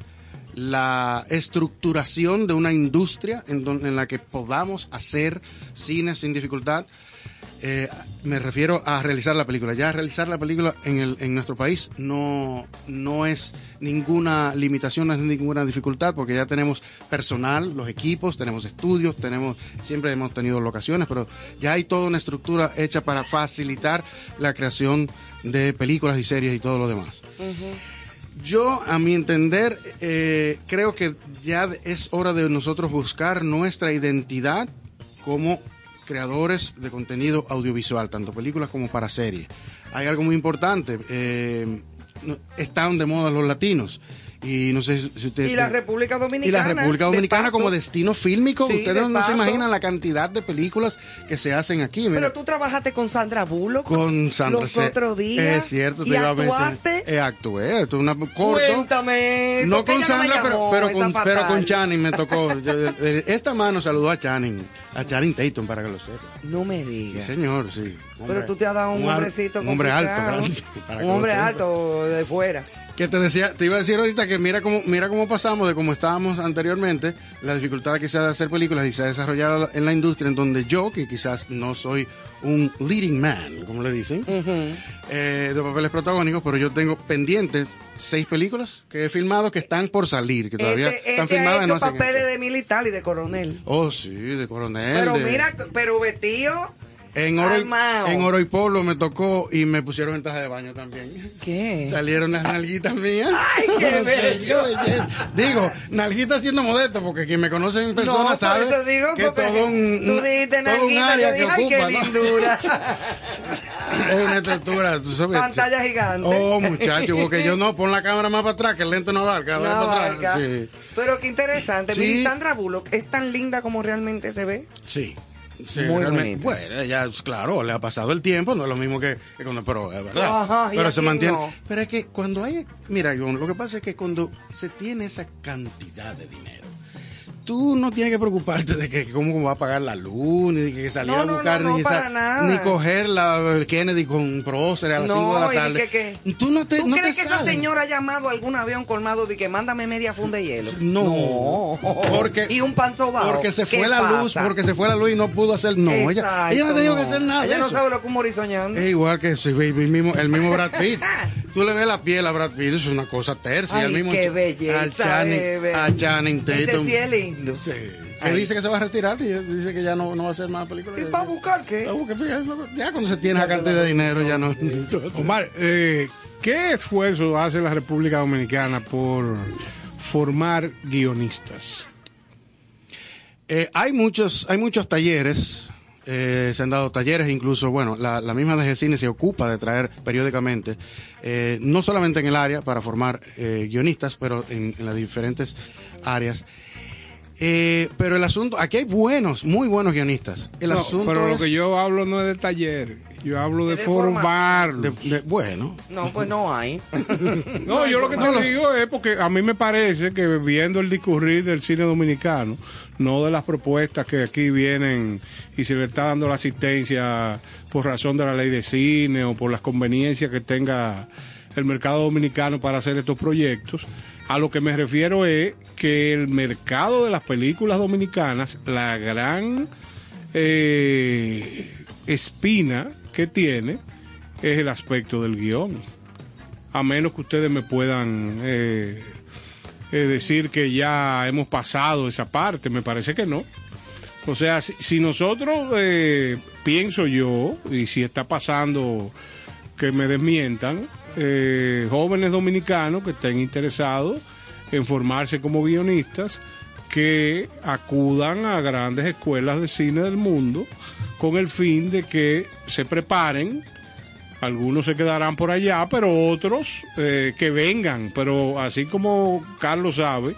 L: la estructuración de una industria en, la que podamos hacer cine sin dificultad, eh, me refiero a realizar la película. Ya realizar la película en, el, en nuestro país no, no es ninguna limitación, no es ninguna dificultad, porque ya tenemos personal, los equipos, tenemos estudios, tenemos, siempre hemos tenido locaciones, pero ya hay toda una estructura hecha para facilitar la creación de películas y series y todo lo demás. Yo, a mi entender, eh, creo que ya es hora de nosotros buscar nuestra identidad como creadores de contenido audiovisual, tanto películas como para series. Hay algo muy importante, eh, están de moda los latinos. Y no sé si usted...
D: Y la República Dominicana.
L: Y la República Dominicana como destino fílmico.
D: Sí,
L: Ustedes
D: de
L: no se imaginan la cantidad de películas que se hacen aquí. Mira,
D: Pero tú trabajaste con Sandra Bullock.
L: con Sandra
D: Los
L: Se-
D: otros días.
L: Es cierto,
D: ¿Y
L: te iba a mencionar.
D: actuaste?
L: Eh, actué, esto es una corto.
D: Cuéntame.
L: No
D: ¿por qué
L: con
D: no
L: Sandra, pero, pero, con, pero con Channing me tocó. Yo- eh, Esta mano saludó a Channing, a Channing Tatum, para que lo sepa.
D: No me
L: Sí,
D: digas.
L: señor, sí.
D: Pero tú te has dado un, hombrecito
L: Un hombre alto, para
D: Un hombre alto de fuera.
L: Que te decía, te iba a decir ahorita que mira cómo, mira cómo pasamos de cómo estábamos anteriormente, la dificultad quizás de hacer películas y se ha desarrollado en la industria en donde yo, que quizás no soy un leading man, como le dicen, eh, de papeles protagónicos, pero yo tengo pendientes seis películas que he filmado que están por salir, que todavía
D: Este,
L: están
D: este
L: filmadas
D: ha
L: no
D: hecho
L: hacen
D: papeles de militar y de coronel.
L: Oh, sí, de coronel.
D: Pero
L: de-
D: mira, pero vestido.
L: En oro, en oro y polo me tocó y me pusieron en traje de baño también.
D: ¿Qué?
L: Salieron las nalguitas mías.
D: ¡Ay, qué bello!
L: Digo, nalguitas siendo modesto, porque quien me conoce en persona
D: no,
L: sabe
D: eso digo,
L: que
D: porque
L: todo un,
D: tú dijiste
L: todo un
D: nalguita,
L: área
D: yo
L: que
D: dije, ay, qué
L: ocupa, ¿no?
D: lindura.
L: Es una estructura, tú sabes.
D: Pantalla gigante.
L: Oh, muchacho, porque yo no, pon la cámara más para atrás, que el lente no abarca.
D: No abarca.
L: Sí.
D: Pero qué interesante.
L: Sí.
D: Mira, Sandra Bullock es tan linda como realmente se ve.
L: Sí. Sí,
D: Muy
L: realmente.
D: bonita.
L: Bueno, ya, claro, le ha pasado el tiempo, no es lo mismo que, que cuando, pero es verdad.
D: Ajá, ¿y
L: pero se mantiene.
D: no?
L: Pero es que cuando hay, mira, Ivonne, lo que pasa es que cuando se tiene esa cantidad de dinero, tú no tienes que preocuparte de que cómo va a pagar la luz, ni de que salir
D: No,
L: a buscar,
D: no, no,
L: ni,
D: para
L: sa-
D: nada.
L: ni coger la Kennedy con próceres a las
D: No,
L: 5 de la tarde.
D: que- que-
L: Tú no te,
D: ¿Tú
L: no
D: crees
L: te
D: que esa
L: sales.
D: señora ha llamado a un colmado de que mándame media funda de hielo?
L: No, porque
D: y un pan sobao.
L: porque se
D: ¿Qué
L: fue la luz,
D: pasa?
L: porque se fue la luz y no pudo hacer. No, ella,
D: Exacto,
L: ella no ha tenido que hacer nada.
D: Ella no sabe lo que un morisoñando.
L: Es igual que sí, el mismo, el mismo Brad Pitt. Tú le ves la piel a Brad Pitt, es una cosa tercia.
D: Ay,
L: el mismo
D: qué belleza,
L: A Channing, a Channing Tatum.
D: Lindo.
L: Sí. Que dice que se va a retirar y dice que ya no, no va a hacer más películas.
D: ¿Y para buscar qué?
L: Ya cuando se tiene esa cantidad de dinero ya no.
J: Omar, eh, ¿qué esfuerzo hace la República Dominicana por formar guionistas?
L: Eh, hay muchos, hay muchos talleres, eh, se han dado talleres, incluso, bueno, la, la misma DG Cine se ocupa de traer periódicamente, eh, no solamente en el área para formar eh, guionistas, pero en, en las diferentes áreas. Eh, pero el asunto, aquí hay buenos, muy buenos guionistas. El
J: No,
L: asunto
J: pero
L: es
J: lo que yo hablo no es de taller, yo hablo de,
D: De
J: formarlos.
L: de- de- bueno,
D: No, pues no hay.
J: No, yo lo que te digo es porque a mí me parece que viendo el discurrir del cine dominicano, no de las propuestas que aquí vienen y se le está dando la asistencia por razón de la ley de cine o por las conveniencias que tenga el mercado dominicano para hacer estos proyectos, a lo que me refiero es que el mercado de las películas dominicanas, la gran eh, espina que tiene es el aspecto del guion a menos que ustedes me puedan eh, eh, decir que ya hemos pasado esa parte, me parece que no. O sea, si, si nosotros, pienso yo, y si está pasando que me desmientan, eh, jóvenes dominicanos que estén interesados en formarse como guionistas, que acudan a grandes escuelas de cine del mundo con el fin de que se preparen. Algunos se quedarán por allá, pero otros eh, que vengan. Pero así como Carlos sabe,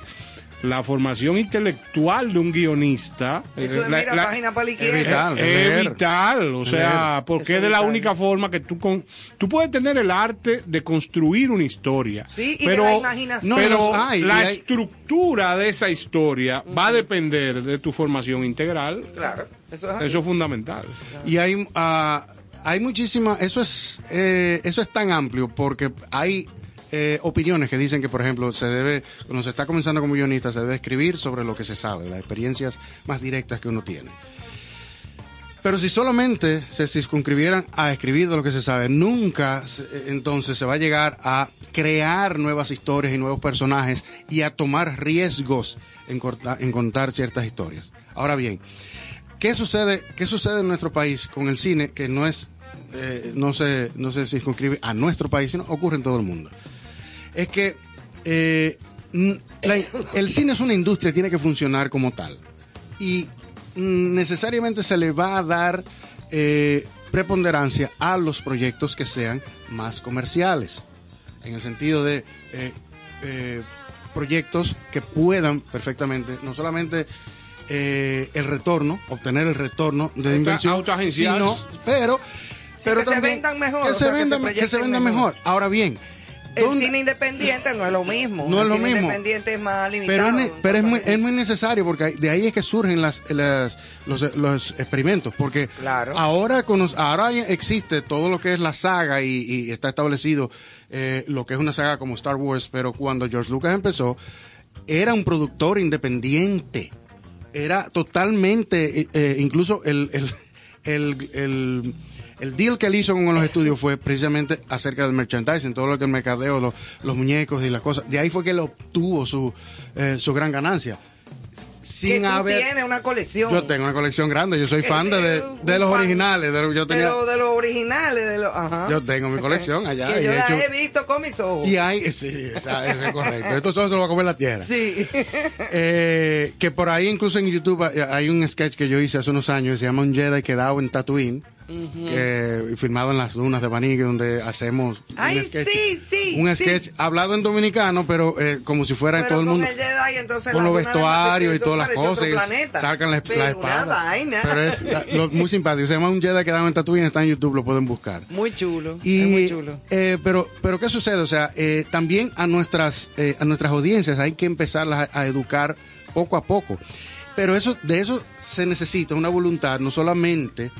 J: la formación intelectual de un guionista
D: Eso es,
J: la-
D: mira,
J: la-
D: página para la izquierda.
J: es
L: vital,
J: es vital, o sea,
L: Leer.
J: porque
D: Eso
J: es de la
D: vital.
J: única forma que tú con, tú puedes tener el arte de construir una historia,
D: Sí, y de
J: pero
D: la imaginación.
J: pero
L: No, los hay,
J: la
L: hay-
J: estructura de esa historia va a depender de tu formación integral.
D: Claro, eso es así.
J: Eso es fundamental.
L: Y hay, ah, hay muchísima, eso es, eh, eso es tan amplio porque hay eh, opiniones que dicen que, por ejemplo, se debe, cuando se está comenzando como guionista, se debe escribir sobre lo que se sabe, las experiencias más directas que uno tiene. Pero si solamente se circunscribieran a escribir de lo que se sabe, nunca se- entonces se va a llegar a crear nuevas historias y nuevos personajes y a tomar riesgos en contar ciertas historias. Ahora bien, ¿qué sucede, qué sucede en nuestro país con el cine que no es, eh, no se, no se circunscribe a nuestro país, sino ocurre en todo el mundo? Es que eh, la- el cine es una industria, tiene que funcionar como tal. Y mm, necesariamente se le va a dar eh, preponderancia a los proyectos que sean más comerciales. En el sentido de eh, eh, proyectos que puedan perfectamente, no solamente eh, el retorno, obtener el retorno de
J: Auto-
L: inversión, sino, pero, pero
D: que se
L: también
D: vendan mejor,
L: que
D: o
L: se vendan,
D: se
L: que se vendan
D: mejor.
L: mejor. Ahora bien,
D: El
L: ¿dónde-
D: cine independiente no es lo mismo.
L: No es
D: El
L: lo
D: cine
L: mismo.
D: independiente es más limitado.
L: pero es, ne- pero es, muy, es muy necesario porque de ahí es que surgen las, las- los, los experimentos. Porque ahora, cono- ahora existe todo lo que es la saga y, y está establecido eh, lo que es una saga como Star Wars. Pero cuando George Lucas empezó, era un productor independiente. Era totalmente, eh, eh, incluso el, el, el, el- el deal que él hizo con los estudios fue precisamente acerca del merchandising, todo lo que el mercadeo, los, muñecos y las cosas. De ahí fue que él obtuvo su, eh, su gran ganancia. Sin haber.
D: tienes una colección.
L: Yo tengo una colección grande, yo soy fan de, de, de los
D: fan
L: originales. de yo,
D: de,
L: tenía,
D: lo- de los originales, de los... Ajá.
L: yo tengo mi colección allá.
D: Que
L: y
D: yo la
L: hecho-
D: he visto con mis ojos.
L: y hay, sí, esa- eso es correcto. Esto solo se lo va a comer la tierra.
D: Sí.
L: Eh, que por ahí incluso en YouTube hay- un sketch que yo hice hace unos años se llama Un Jedi quedado en Tatooine. eh, filmado en las dunas de Banique donde hacemos
D: Ay,
L: un sketch,
D: sí, sí,
L: un
D: sí.
L: sketch hablado en dominicano pero eh, como si fuera en todo el mundo
D: el Jedi, entonces
L: con los vestuarios y
D: Massachusetts
L: todas las cosas y sacan la,
D: Pero
L: la
D: una
L: espada
D: vaina.
L: pero es lo- muy simpático se llama Un Jedi quedado en Tatooine está en YouTube lo pueden buscar
D: Muy chulo.
L: y,
D: es muy chulo.
L: eh, pero, pero ¿qué sucede? O sea, eh, también a nuestras, eh, a nuestras audiencias hay que empezarlas a, a educar poco a poco. Pero eso, de eso se necesita una voluntad, no solamente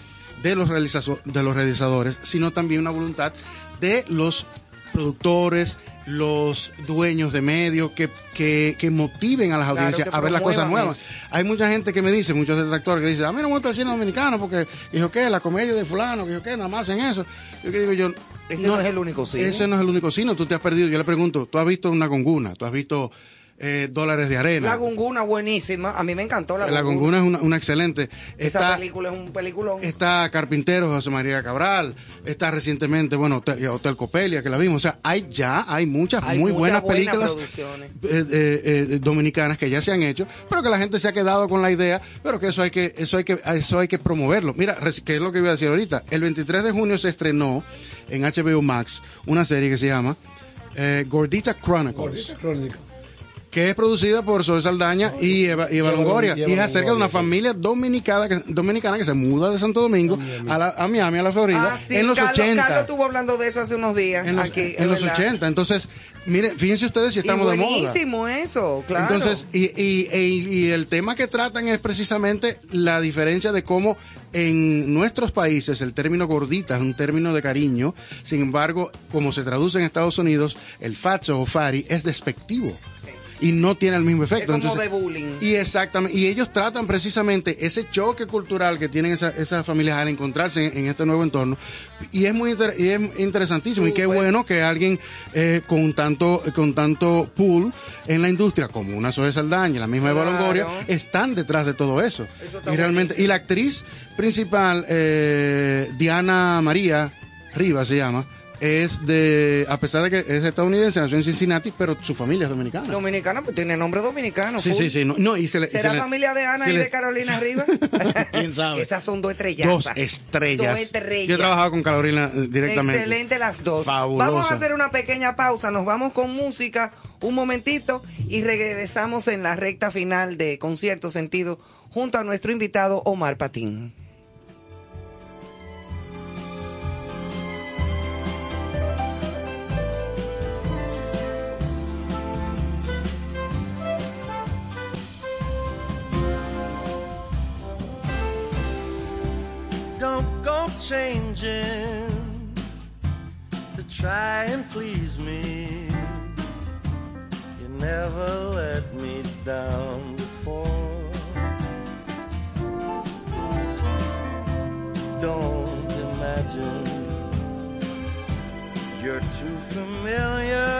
L: de los, de los realizadores, sino también una voluntad de los productores, los dueños de medios, que, que, que motiven a las audiencias a ver las cosas nuevas. Hay mucha gente que me dice, muchos detractores que dicen, a mí no me gusta el cine dominicano porque, dijo que la comedia de fulano, que dijo que nada más hacen eso. Yo que digo yo,
D: Ese no es el único cine.
L: Ese no es el único cine, tú te has perdido. Yo le pregunto, ¿tú has visto una gonguna? ¿Tú has visto eh, dólares de arena?
D: La Gunguna buenísima. A mí me encantó la,
L: La gonguna es una, una excelente.
D: Esa
L: Está,
D: película es un peliculón.
L: está Carpintero, José María Cabral. Está recientemente, bueno, Hotel, Hotel Copelia, que la vimos. O sea, hay ya, hay muchas
D: Hay
L: muy
D: muchas
L: buenas
D: buenas
L: películas eh, eh, eh, dominicanas que ya se han hecho, pero que la gente se ha quedado con la idea, pero que eso hay que, eso hay que, eso hay que promoverlo. Mira, que es lo que iba a decir ahorita. El 23 de junio se estrenó en HBO Max una serie que se llama eh, Gordita Chronicles que es producida por Zoe Saldaña y Eva, y Eva Longoria. Y es acerca de una familia dominicana que, dominicana que se muda de Santo Domingo a, la- a Miami, a la Florida,
D: Ah, sí,
L: en los
D: Carlos,
L: 80.
D: Carlos estuvo hablando de eso hace unos días.
L: en los,
D: aquí,
L: en los
D: verdad.
L: 80. Entonces, mire, fíjense ustedes si estamos
D: y
L: de moda.
D: buenísimo eso, claro.
L: Entonces, y, y- y- y el tema que tratan es precisamente la diferencia de cómo en nuestros países el término gordita es un término de cariño, sin embargo, como se traduce en Estados Unidos, el facho o fari es despectivo. Y no tiene el mismo
D: Es
L: efecto.
D: como
L: Entonces,
D: de bullying.
L: y exactamente, y ellos tratan precisamente ese choque cultural que tienen esa- esas familias al encontrarse en, en este nuevo entorno. Y es muy inter- y es interesantísimo. Y qué bueno que alguien eh, con tanto con tanto pool en la industria, como una Zoe Saldaña, la misma Eva
D: Claro.
L: Longoria, están detrás de todo eso.
D: Eso
L: y realmente, y la actriz principal, eh, Diana María Rivas se llama, es de, a pesar de que es estadounidense, nació en Cincinnati, pero su familia es dominicana.
D: Dominicana, pues tiene nombre dominicano.
L: Sí,
D: full.
L: sí, sí. No, no, y se le- y
D: ¿Será
L: le-
D: familia de Ana y
L: le-
D: de Carolina Rivas?
L: ¿Quién sabe?
D: Esas son dos estrellas.
L: Dos estrellas.
D: Dos estrellas.
L: Yo he trabajado con Carolina eh, directamente.
D: Excelente las dos.
L: Fabulosa.
D: Vamos a hacer una pequeña pausa, nos vamos con música un momentito y regresamos en la recta final de Concierto Sentido junto a nuestro invitado Omar Patín.
I: Don't changing to try and please me. You never let me down before. Don't imagine you're too familiar,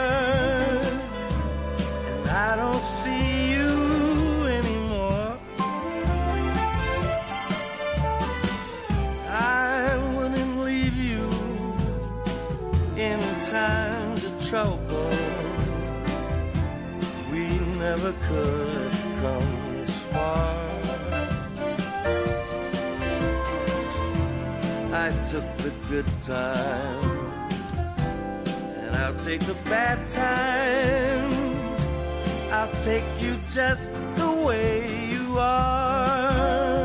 I: and I don't see times of trouble. We never could come this far. I took the good times, and I'll take the bad times. I'll take you just the way you are.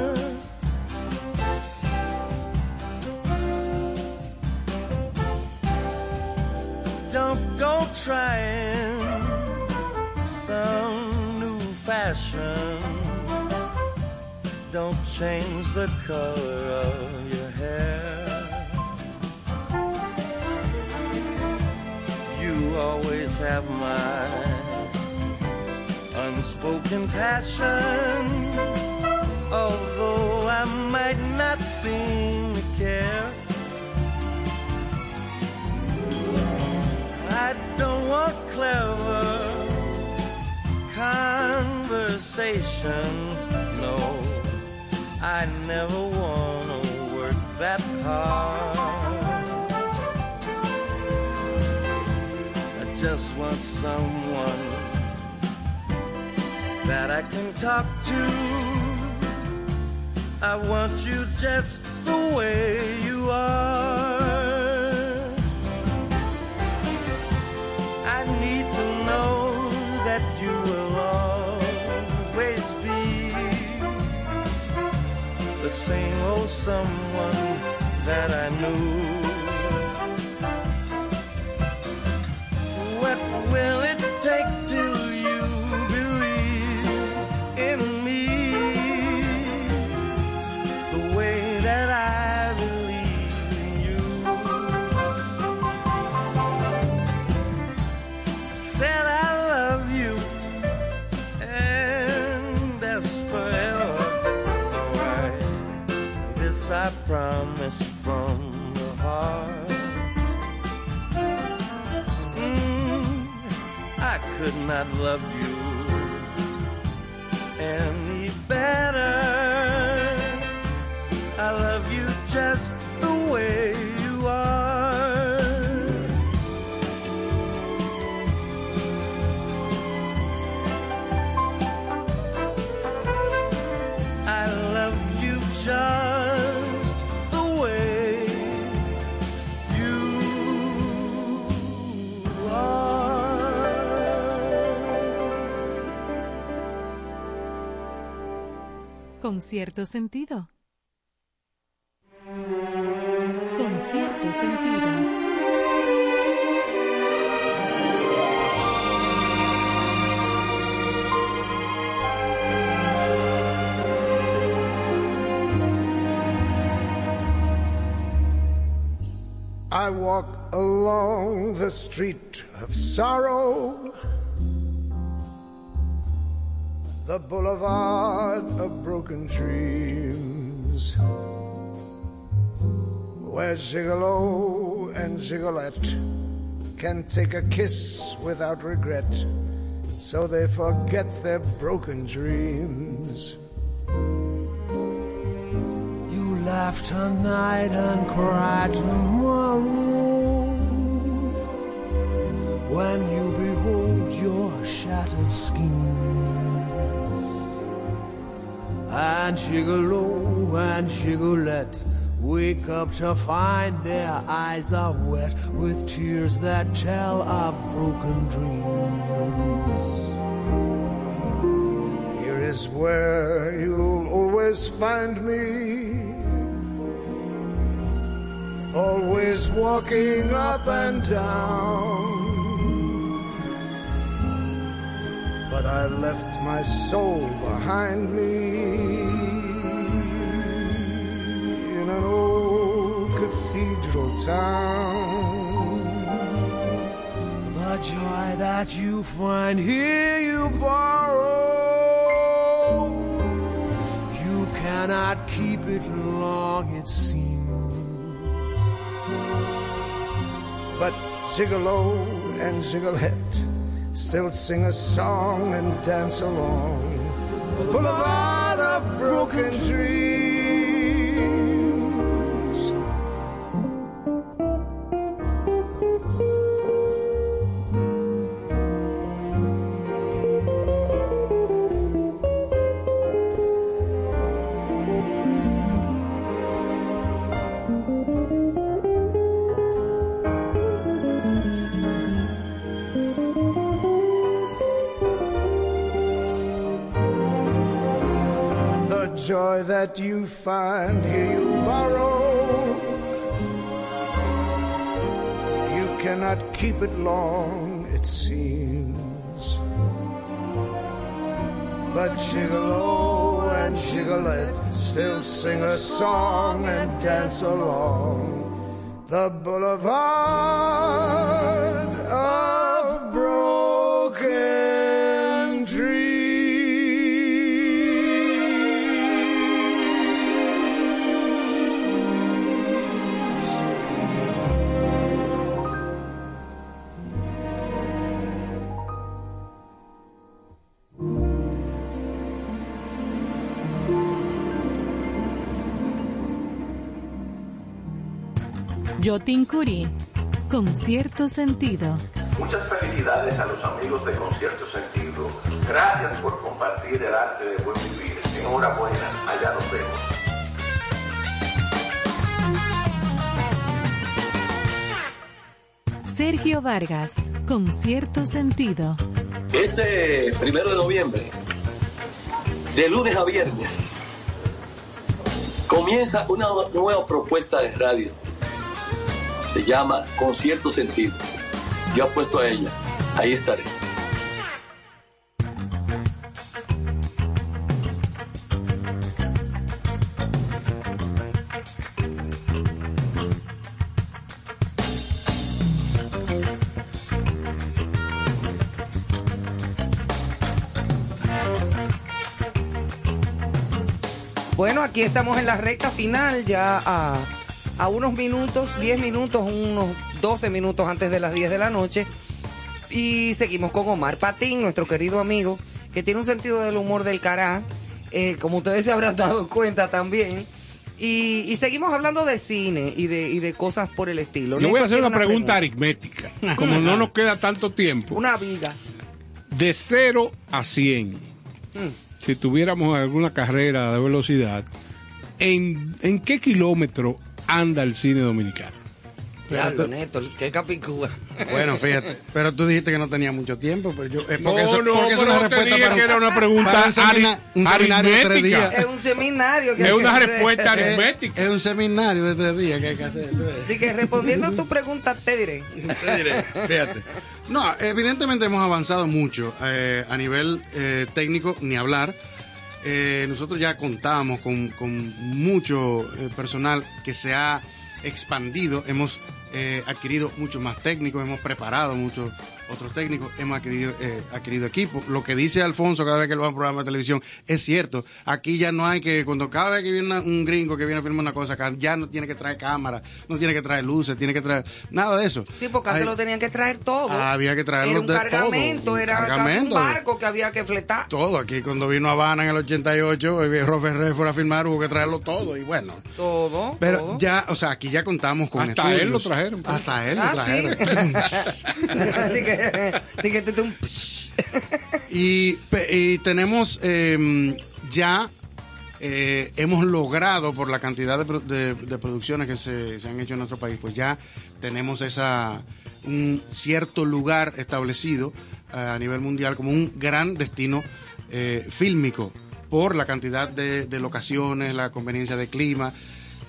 I: Don't change the color of your hair. You always have my unspoken passion. Although I might not seem to care. I don't want clever conversation. I never want to work that hard. I just want someone that I can talk to. I want you just the way you are. Same old oh, someone that I knew. Could not love you
B: Con cierto sentido. Con cierto sentido.
G: I walk along the street of sorrow, the boulevard of broken dreams, where Gigolo and Gigolette can take a kiss without regret, so they forget their broken dreams.
I: You laugh tonight and cry tomorrow when you behold your shattered scheme. And Gigolo and Gigolette wake up to find their eyes are wet with tears that tell of broken dreams.
G: Here is where you'll always find me. Always walking up and down. But I left my soul behind me in an old cathedral town.
I: The joy that you find here you borrow. You cannot keep it long, it seems.
G: But Gigolo and Gigolette still sing a song and dance along. Boulevard of broken dreams. That you find here you borrow. You cannot keep it long, it seems. But Gigolo and Gigolette still sing a song and dance along the boulevard
B: Yotin Curi, con cierto sentido.
H: Muchas felicidades a los amigos de Concierto Sentido. Gracias por compartir el arte de buen vivir. Enhorabuena, allá nos vemos.
B: Sergio Vargas, con cierto sentido.
M: Este primero de noviembre, de lunes a viernes, comienza una nueva propuesta de radio. Se llama Con cierto sentido. Yo apuesto a ella. Ahí estaré.
D: Bueno, aquí estamos en la recta final, ya a, a unos minutos, 10 minutos, unos 12 minutos antes de las 10 de la noche. Y seguimos con Omar Patín, nuestro querido amigo, que tiene un sentido del humor del cará, eh, como ustedes se habrán dado cuenta también. Y, y seguimos hablando de cine y de, y de cosas por el estilo.
J: Yo voy a hacer una pregunta aritmética. Como no nos queda tanto tiempo.
D: Una viga.
J: De 0 a 100, si tuviéramos alguna carrera de velocidad, ¿en, en qué kilómetro anda el cine dominicano?
D: Diablo, Néstor, qué capicúa.
L: Bueno, fíjate, pero tú dijiste que no tenía mucho tiempo, pero yo, es porque
J: No,
L: eso,
J: no,
L: porque es una respuesta
J: dije
L: para,
J: que era una pregunta
L: para un, semina-
J: ari-
L: un seminario de tres
J: aritmética.
L: días.
D: Es un seminario. que
J: Es una
D: que
J: respuesta
D: hacer.
J: aritmética.
L: Es un seminario de tres días que hay que hacer.
D: Así que respondiendo a tu pregunta, te diré.
L: Te diré, fíjate. No, evidentemente hemos avanzado mucho eh, a nivel eh, técnico, ni hablar. Eh, nosotros ya contamos con, con mucho eh, personal que se ha expandido, hemos eh, adquirido muchos más técnicos, hemos preparado muchos otros técnicos, hemos adquirido, eh, adquirido equipo. Lo que dice Alfonso cada vez que lo va a un programa de televisión es cierto. Aquí ya no hay que, cuando cada vez que viene una- un gringo que viene a filmar una cosa acá, ya no tiene que traer cámara, no tiene que traer luces, tiene que traer nada de eso.
D: Sí, porque antes
L: Hay-
D: lo tenían que traer todo.
L: Ah, había que traerlo
D: Era un
L: de todo,
D: cargamento,
L: un
D: era
L: cargamento.
D: un barco que había que fletar.
L: todo. Aquí cuando vino a Habana en el 88, eh, Robert Ferrer fue a filmar, hubo que traerlo todo y bueno.
D: Todo.
L: Pero
D: todo.
L: ya, o sea, aquí ya contamos con
J: Hasta él lo trajeron, pues.
L: Hasta él
D: Ah,
L: lo trajeron.
D: Di que- di que
L: y, y tenemos eh, ya hemos logrado por la cantidad de, de- de producciones que se, se han hecho en nuestro país, pues ya tenemos esa un cierto lugar establecido eh, a nivel mundial como un gran destino eh, fílmico por la cantidad de, de locaciones, la conveniencia de clima.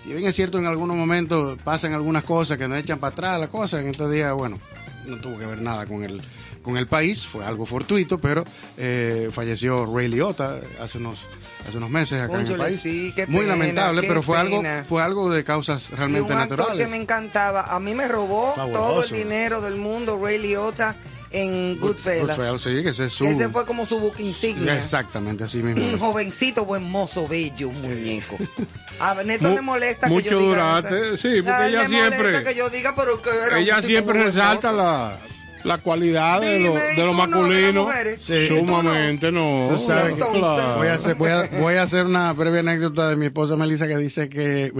L: Si bien es cierto, en algunos momentos pasan algunas cosas que nos echan para atrás la cosa, en estos días, bueno, no tuvo que ver nada con el, con el país, fue algo fortuito, pero eh, falleció Ray Liotta hace unos, hace unos meses acá en el país.
D: sí,
L: Muy
D: pena,
L: lamentable, pero fue algo, fue algo de causas
D: Y
L: realmente
D: un actor
L: naturales.
D: que me encantaba. A mí me robó
L: Fabuloso.
D: todo el dinero del mundo, Ray Liotta, en Goodfellas.
L: Goodfellas, sí, que ese es su...
D: Ese fue como su insignia.
L: Exactamente, así mismo.
D: Un jovencito, buen mozo, bello, un muñeco. A Neto
J: Mu-
D: le molesta que
J: mucho
D: yo diga
J: durante,
D: esa-
J: sí, porque
D: A él
J: ella siempre-
D: que yo diga, pero que era
J: Ella siempre resalta la, la cualidad de lo,
D: Dime, ¿y
J: de lo
D: no, de
J: masculino.
L: Sí.
J: Sumamente no.
L: Tú sabes que
J: claro.
L: voy, a hacer, voy, a, voy a hacer una breve anécdota de mi esposa Melissa que dice que,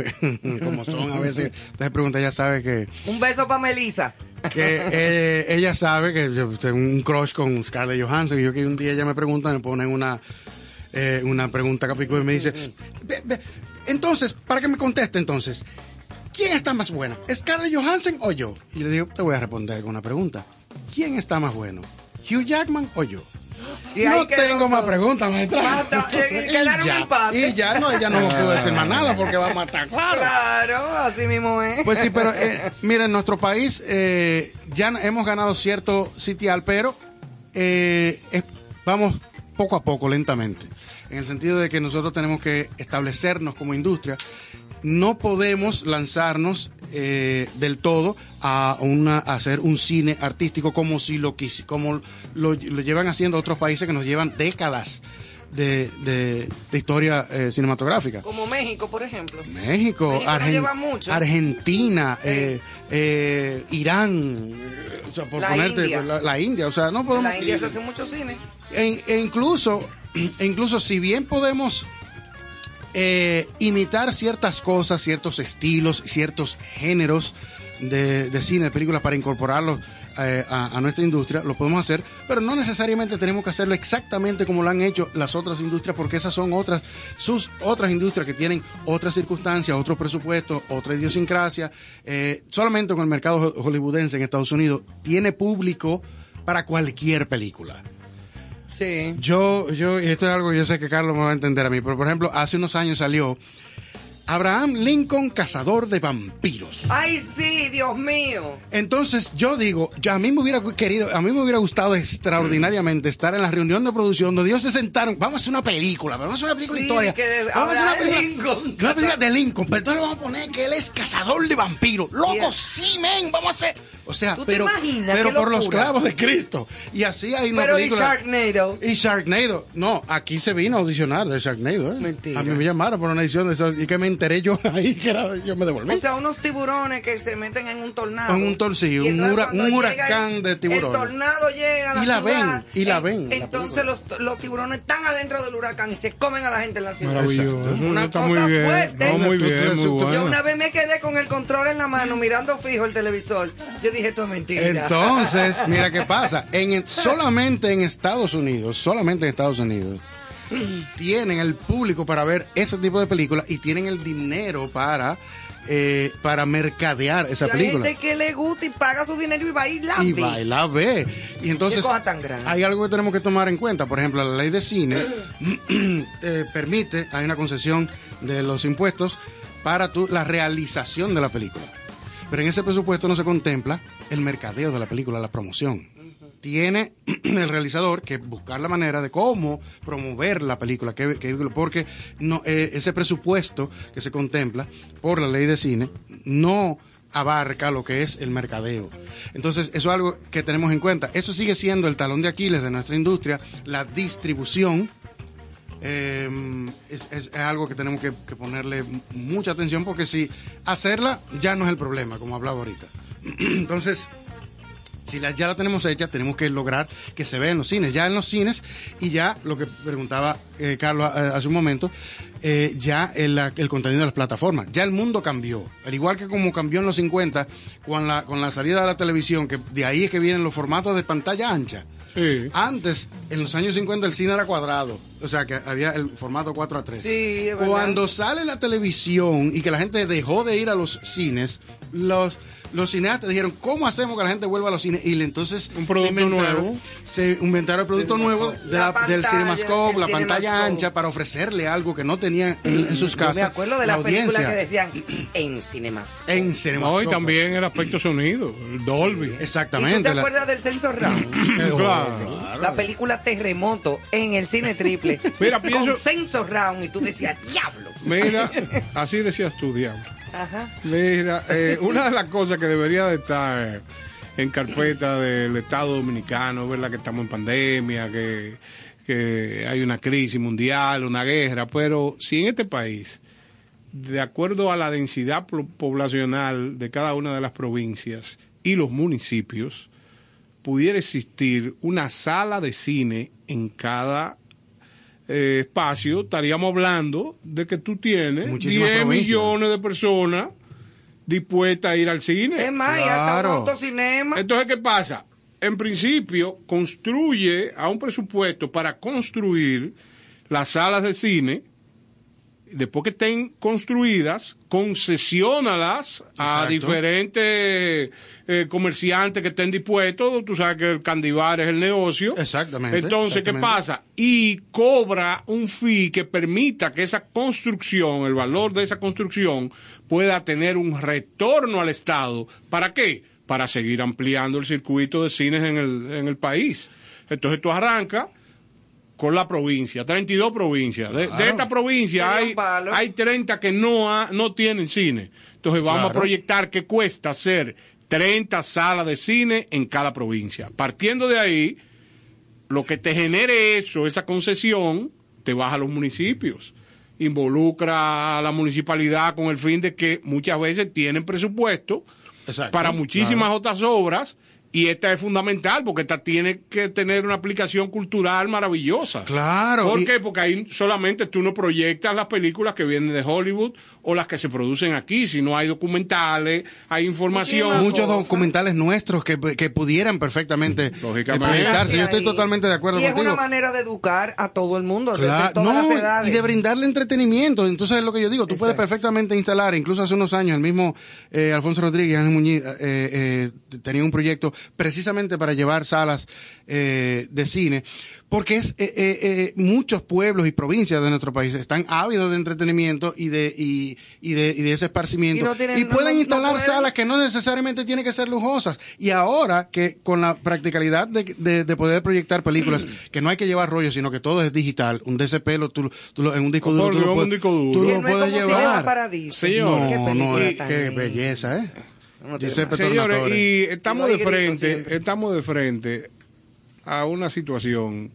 L: como son a veces, te pregunta, ella sabe que,
D: Un beso para Melissa.
L: que eh, ella sabe que yo tengo un crush con Scarlett Johansson y yo que un día ella me pregunta, me ponen una, eh, una pregunta capico y me dice, "Ve- ve, entonces, para que me conteste entonces, ¿quién está más buena? ¿Scarlett Johansson o yo? Y le digo, te voy a responder con una pregunta. ¿Quién está más bueno? ¿Hugh Jackman o yo?
D: Y
L: no tengo más preguntas, maestra.
D: Basta, y quedaron
L: ya, y ya no, ella no pudo decir más nada porque va a matar, claro.
D: Claro, así mismo es.
L: Pues sí, pero eh, mira, en nuestro país eh, ya hemos ganado cierto sitial, pero eh, es- vamos poco a poco, lentamente. En el sentido de que nosotros tenemos que establecernos como industria. No podemos lanzarnos eh, del todo a, una, a hacer un cine artístico como si lo como lo, lo llevan haciendo otros países que nos llevan décadas de, de- de historia eh, cinematográfica.
D: Como México, por ejemplo.
L: México,
D: México no
L: Argen-
D: lleva mucho.
L: Argentina, eh, eh, Irán, o sea, por
D: La
L: ponerte
D: India.
L: La, la India, o sea, no podemos.
D: la India se hace mucho cine.
L: E, e incluso, e incluso si bien podemos eh, imitar ciertas cosas, ciertos estilos, ciertos géneros de, cine, de películas para incorporarlos eh, a, nuestra industria, lo podemos hacer, pero no necesariamente tenemos que hacerlo exactamente como lo han hecho las otras industrias, porque esas son otras, sus otras industrias que tienen otras circunstancias, otros presupuestos, otra idiosincrasia. Eh, solamente con el mercado ho- hollywoodense en Estados Unidos tiene público para cualquier película.
D: Sí.
L: Yo, yo, y esto es algo que yo sé que Carlos me va a entender a mí, pero por ejemplo, hace unos años salió Abraham Lincoln, cazador de vampiros.
D: Ay, sí, Dios mío.
L: Entonces yo digo, ya a mí me hubiera querido, a mí me hubiera gustado extraordinariamente estar en la reunión de producción donde ellos se sentaron, vamos a hacer una película, vamos a hacer una película de
D: Sí,
L: historia,
D: que
L: vamos a hacer una película,
D: Lincoln.
L: una película de Lincoln, pero entonces le vamos a poner que él es cazador de vampiros, loco,
D: Yeah.
L: sí, men, vamos a hacer, o sea,
D: ¿Tú te
L: pero,
D: imaginas
L: pero
D: qué
L: por los clavos de Cristo, y así hay una
D: Pero y
L: película.
D: Sharknado.
L: Y Sharknado. No, aquí se vino a audicionar de Sharknado. ¿eh?
D: Mentira.
L: A mí me llamaron por una edición de eso y que me enteré yo ahí que era, yo me devolví.
D: O sea, unos tiburones que se meten en un tornado.
L: En un tor- sí,
D: Y
L: un hura- huracán
D: el-
L: de tiburones.
D: El tornado llega a la
L: Y la
D: ciudad,
L: ven, y la
D: en-
L: ven, la
D: Entonces los, los tiburones están adentro del huracán y se comen a la gente en la ciudad.
J: Maravilloso.
D: Una
J: Está
D: cosa
J: muy bien.
D: fuerte.
J: No, muy bien, muy
D: Yo una vez me quedé con el control en la mano mirando fijo el televisor. Yo dije, es mentira.
L: Entonces, mira qué pasa. En, solamente en Estados Unidos, solamente en Estados Unidos, tienen el público para ver ese tipo de películas y tienen el dinero para, eh, para mercadear esa
D: la
L: película.
D: gente que le gusta y paga su dinero y va y la
L: y
D: ve.
L: va y la ve. Y entonces
D: tan
L: hay algo que tenemos que tomar en cuenta. Por ejemplo, la ley de cine eh, permite, hay una concesión de los impuestos para tu, la realización de la película. Pero en ese presupuesto no se contempla el mercadeo de la película, la promoción. Tiene el realizador que buscar la manera de cómo promover la película, que, que- porque no, eh, ese presupuesto que se contempla por la ley de cine no abarca lo que es el mercadeo. Entonces, eso es algo que tenemos en cuenta. Eso sigue siendo el talón de Aquiles de nuestra industria, la distribución. Eh, es, es- algo que tenemos que, ponerle mucha atención porque si hacerla ya no es el problema, como hablaba ahorita. Entonces, si la- ya la tenemos hecha, tenemos que lograr que se vea en los cines. Ya en los cines, y ya lo que preguntaba eh, Carlos eh, hace un momento, eh, ya el, el contenido de las plataformas. Ya el mundo cambió. Al igual que como cambió en los 50, con la, con la salida de la televisión, que de ahí es que vienen los formatos de pantalla ancha. Antes, en los años 50, el cine era cuadrado. O sea, que había el formato 4 a 3.
D: Sí.
L: Cuando sale la televisión y que la gente dejó de ir a los cines, los, los cineastas dijeron, ¿cómo hacemos que la gente vuelva a los cines? Y entonces un
J: producto nuevo.
L: Se inventaron el producto nuevo de la-
D: La
L: del Cinemascope, la pantalla
D: Cinemascope.
L: ancha, para ofrecerle algo que no tenían en, en sus
D: Yo
L: casas.
D: me acuerdo de
L: la
D: las películas que decían en cinemas.
L: En
J: No, y
L: Cinemascope.
J: también el aspecto sonido, el Dolby.
D: ¿Y tú
L: Exactamente.
D: te
L: la-
D: acuerdas del Censo Round?
J: Claro.
D: La película Terremoto en el cine triple.
J: Mira,
D: con
J: pienso-
D: Censo Round y tú decías, diablo.
J: Mira, así decías tú, diablo. Mira, eh, una de las cosas que debería de estar en carpeta del Estado Dominicano, ¿verdad? Que estamos en pandemia, que, que hay una crisis mundial, una guerra, pero si en este país, de acuerdo a la densidad po- poblacional de cada una de las provincias y los municipios, pudiera existir una sala de cine en cada eh, espacio, estaríamos hablando de que tú tienes
L: Muchísimas
J: 10
L: provincias.
J: millones de personas dispuestas a ir al cine.
D: Es más, y hasta un autocinema.
J: Entonces, ¿qué pasa? En principio, construye a un presupuesto para construir las salas de cine. Después que estén construidas, concesiónalas a diferentes eh, comerciantes que estén dispuestos. Tú sabes que el candibar es el negocio.
L: Exactamente.
J: Entonces, ¿qué pasa? Y cobra un fee que permita que esa construcción, el valor de esa construcción, pueda tener un retorno al Estado. ¿Para qué? Para seguir ampliando el circuito de cines en el, en el país. Entonces tú arrancas con la provincia, 32 provincias. De, de
L: Claro.
J: esta provincia hay, hay 30 que no, ha- no tienen cine. Entonces vamos
L: Claro.
J: a proyectar que cuesta hacer 30 salas de cine en cada provincia. Partiendo de ahí, lo que te genere eso, esa concesión, te baja a los municipios. Involucra a la municipalidad con el fin de que muchas veces tienen presupuesto
L: Exacto,
J: para muchísimas
L: claro.
J: otras obras y esta es fundamental porque esta tiene que tener una aplicación cultural maravillosa.
L: Claro,
J: ¿Por
L: y-
J: qué? Porque ahí solamente tú no proyectas las películas que vienen de Hollywood o las que se producen aquí, sino hay documentales, hay información.
L: Muchos documentales nuestros que, que pudieran perfectamente
J: Lógicamente.
L: proyectarse. Yo estoy totalmente de acuerdo
D: y es una manera de educar a todo el mundo, desde
L: Claro,
D: todas
L: no,
D: las edades.
L: y de brindarle entretenimiento. Entonces es lo que yo digo, tú puedes perfectamente instalar, incluso hace unos años, el mismo eh, Alfonso Rodríguez Ángel Muñiz eh, eh, tenía un proyecto precisamente para llevar salas eh, de cine, porque es eh, eh, eh, muchos pueblos y provincias de nuestro país están ávidos de entretenimiento y de y, y de, y de ese esparcimiento
D: Y no tienen-
L: y
D: no-
L: pueden
D: no-
L: instalar salas que no necesariamente tienen que ser lujosas. Y ahora que con la practicalidad de, de- de poder proyectar películas, que no hay que llevar rollo, sino que todo es digital, un DCP lo, tú, tú lo- en un disco duro,
J: por
L: tú lo
J: Dios,
L: puedes,
J: un disco duro.
L: tú
D: Que
L: lo
D: no es
L: puedes
D: como Cinema
L: llevar.
D: Qué
L: No, no, qué
D: linda.
L: belleza, ¿eh? Giuseppe
J: Señores, y estamos de frente, estamos de frente a una situación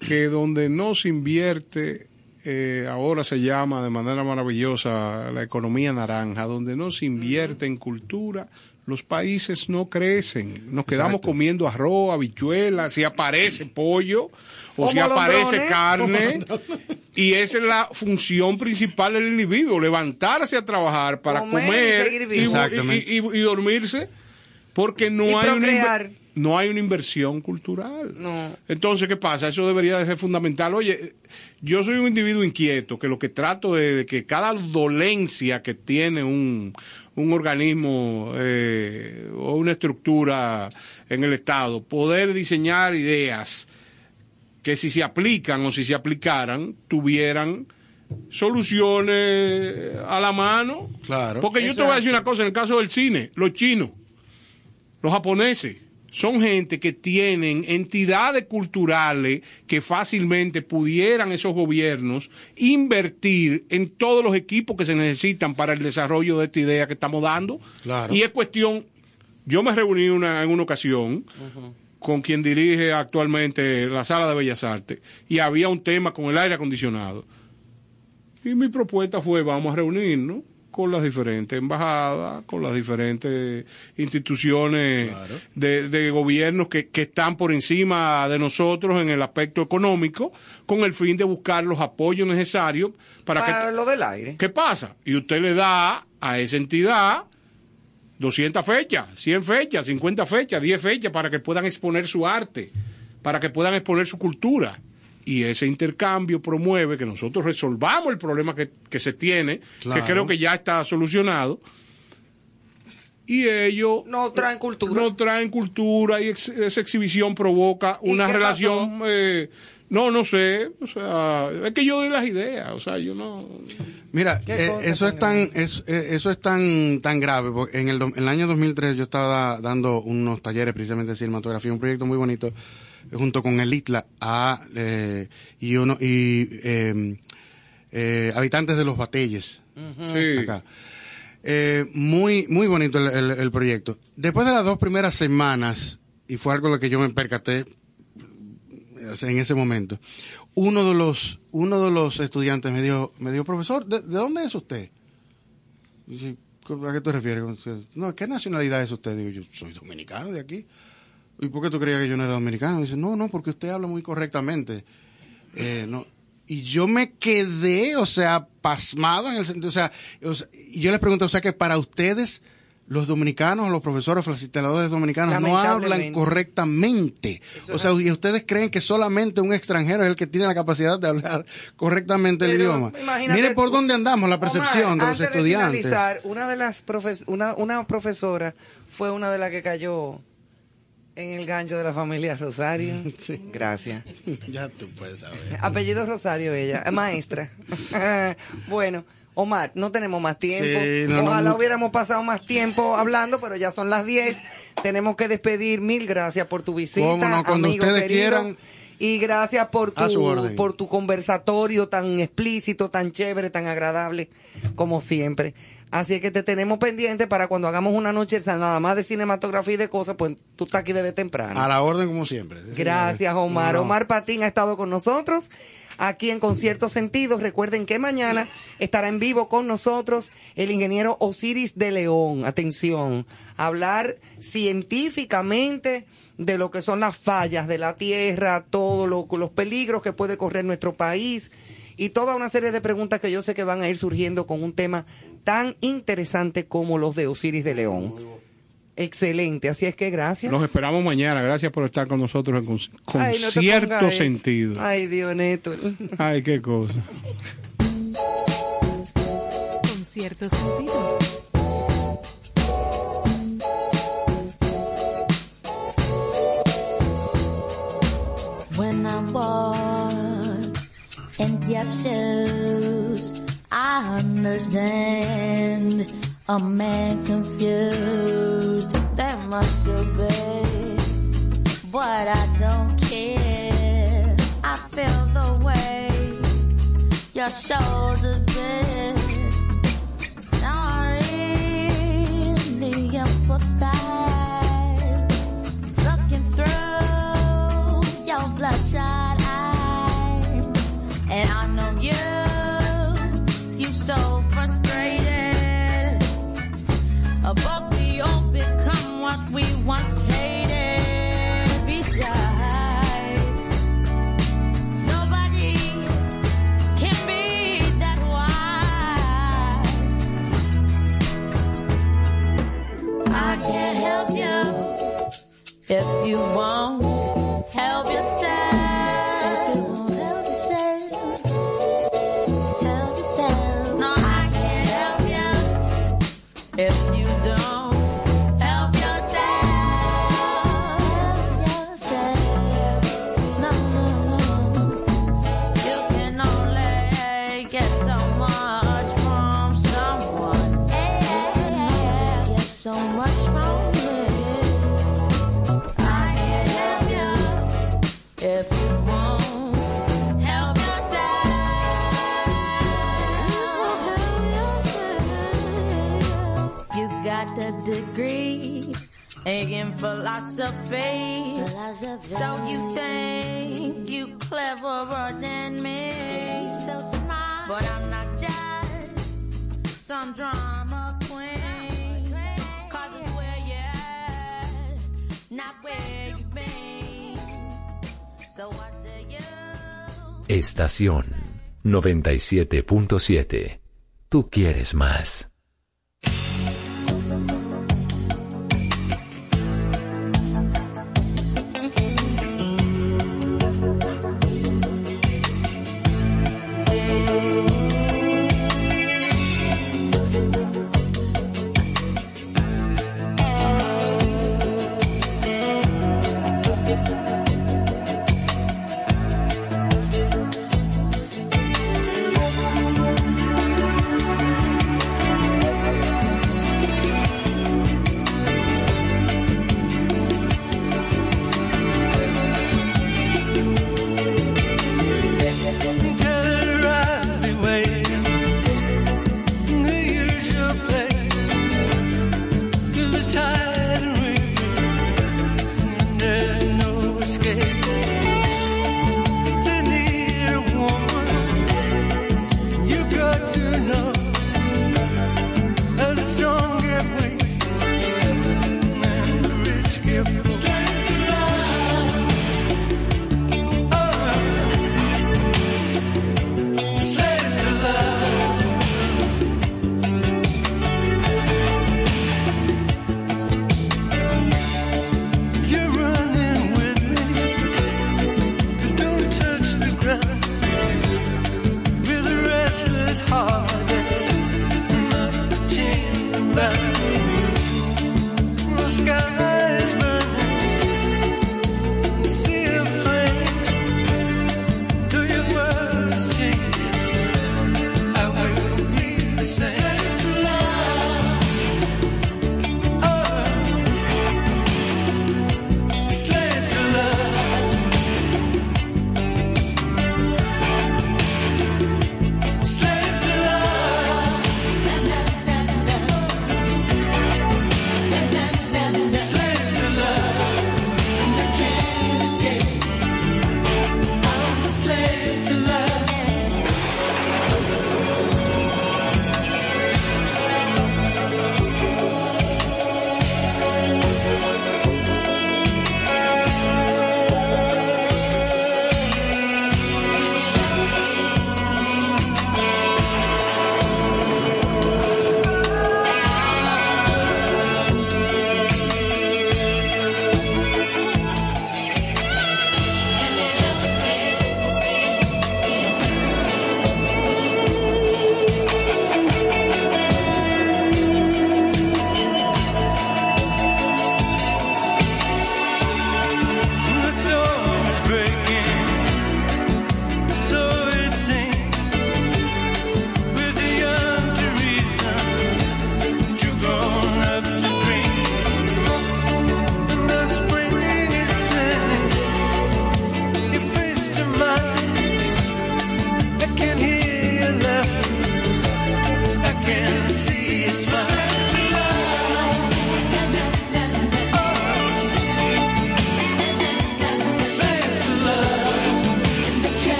J: que donde no se invierte, eh, ahora se llama de manera maravillosa la economía naranja, donde no se invierte en cultura, los países no crecen. Nos quedamos
L: Exacto.
J: comiendo arroz, habichuelas, si aparece pollo o
D: O
J: si aparece carne. Y esa es la función principal del individuo, levantarse a trabajar para
D: Comer y
J: comer
D: seguir
J: y,
D: vivo.
L: Exactamente.
J: y- y- y dormirse, porque no hay, una
D: procrear.
J: no hay una inversión cultural.
D: No.
J: Entonces, ¿qué pasa? Eso debería de ser fundamental. Oye, yo soy un individuo inquieto, que lo que trato es de que cada dolencia que tiene un, un organismo eh, o una estructura en el Estado, poder diseñar ideas que si se aplican o si se aplicaran, tuvieran soluciones a la mano.
L: Claro.
J: Porque yo
D: Eso
J: te voy a decir una cosa, en el caso del cine, los chinos, los japoneses, son gente que tienen entidades culturales que fácilmente pudieran esos gobiernos invertir en todos los equipos que se necesitan para el desarrollo de esta idea que estamos dando.
N: Claro.
J: Y es cuestión, yo me reuní una, en una ocasión con quien dirige actualmente la Sala de Bellas Artes y había un tema con el aire acondicionado. Y mi propuesta fue, vamos a reunirnos con las diferentes embajadas, con las diferentes instituciones de, de gobiernos que, que están por encima de nosotros en el aspecto económico, con el fin de buscar los apoyos necesarios para,
D: Para
J: que...
D: lo del aire.
J: ¿Qué pasa? Y usted le da a esa entidad 200 fechas, 100 fechas, 50 fechas, 10 fechas para que puedan exponer su arte, para que puedan exponer su cultura. Y ese intercambio promueve que nosotros resolvamos el problema que, que se tiene,
N: Claro.
J: que creo que ya está solucionado. Y ellos
D: no traen cultura.
J: No traen cultura y ex- esa exhibición provoca
D: ¿Y
J: una
D: qué
J: relación. eh, no, no sé. O sea, es que yo doy las ideas. O sea, yo no.
L: Mira,
J: ¿Qué
L: eh, eso es tan es, eh, eso es tan tan grave. porque En el, en el año 2003 yo estaba dando unos talleres precisamente de cinematografía, un proyecto muy bonito junto con el ITLA a, eh, y uno y eh, eh, habitantes de los Batelles.
J: Sí.
L: Acá. Eh, muy muy bonito el, el- el proyecto. Después de las dos primeras semanas y fue algo lo que yo me percaté en ese momento. Uno de los, uno de los estudiantes me dijo, me dijo, profesor, ¿de, de dónde es usted? Dice, ¿A qué te refieres? No, ¿qué nacionalidad es usted? Digo, yo soy dominicano de aquí. ¿Y por qué tú creías que yo no era dominicano? Dice, no, no, porque usted habla muy correctamente. Eh, no. Y yo me quedé, o sea, pasmado en el sentido, o sea, y yo les pregunto, o sea, que para ustedes, los dominicanos, los profesores facilitadores dominicanos no hablan correctamente.
D: Eso
L: o sea, y ustedes creen que solamente un extranjero es el que tiene la capacidad de hablar correctamente el idioma. Mire por dónde andamos, la percepción
D: Omar,
L: de los
D: antes
L: estudiantes.
D: finalizar, una de las profes- una, una profesora fue una de las que cayó en el gancho de la familia Rosario. Gracias.
L: ya tú puedes saber.
D: Apellido Rosario ella, maestra. bueno, Omar, no tenemos más tiempo.
L: Sí, no, no,
D: Ojalá
L: mu-
D: hubiéramos pasado más tiempo hablando, pero ya son las 10. Tenemos que despedir. Mil gracias por tu visita.
L: Cómo no, cuando
D: amigo
L: ustedes
D: querido.
L: quieran.
D: Y gracias por tu, por tu conversatorio tan explícito, tan chévere, tan agradable, como siempre. Así es que te tenemos pendiente para cuando hagamos una noche nada más de cinematografía y de cosas, pues tú estás aquí desde temprano.
L: A la orden como siempre. Sí,
D: Gracias. Omar.
L: No.
D: Omar Patín ha estado con nosotros aquí en Concierto Sentidos. Recuerden que mañana estará en vivo con nosotros el ingeniero Osiris de León. Atención, hablar científicamente de lo que son las fallas de la tierra, todos los peligros que puede correr nuestro país y toda una serie de preguntas que yo sé que van a ir surgiendo con un tema tan interesante como los de Osiris de León. Excelente, así es que gracias.
J: Los esperamos mañana. Gracias por estar con nosotros en con, con
D: Ay, no
J: cierto sentido.
D: Ay, Dios neto.
J: Ay, qué cosa.
B: Con cierto sentido.
F: In your shoes, I understand a man confused. There must have been, but I don't care. I feel the way your shoulders bend. Now I really you want. So you think you cleverer than me. So smart. But I'm not some drama queen. So
O: Estación 97.7. Tú quieres más.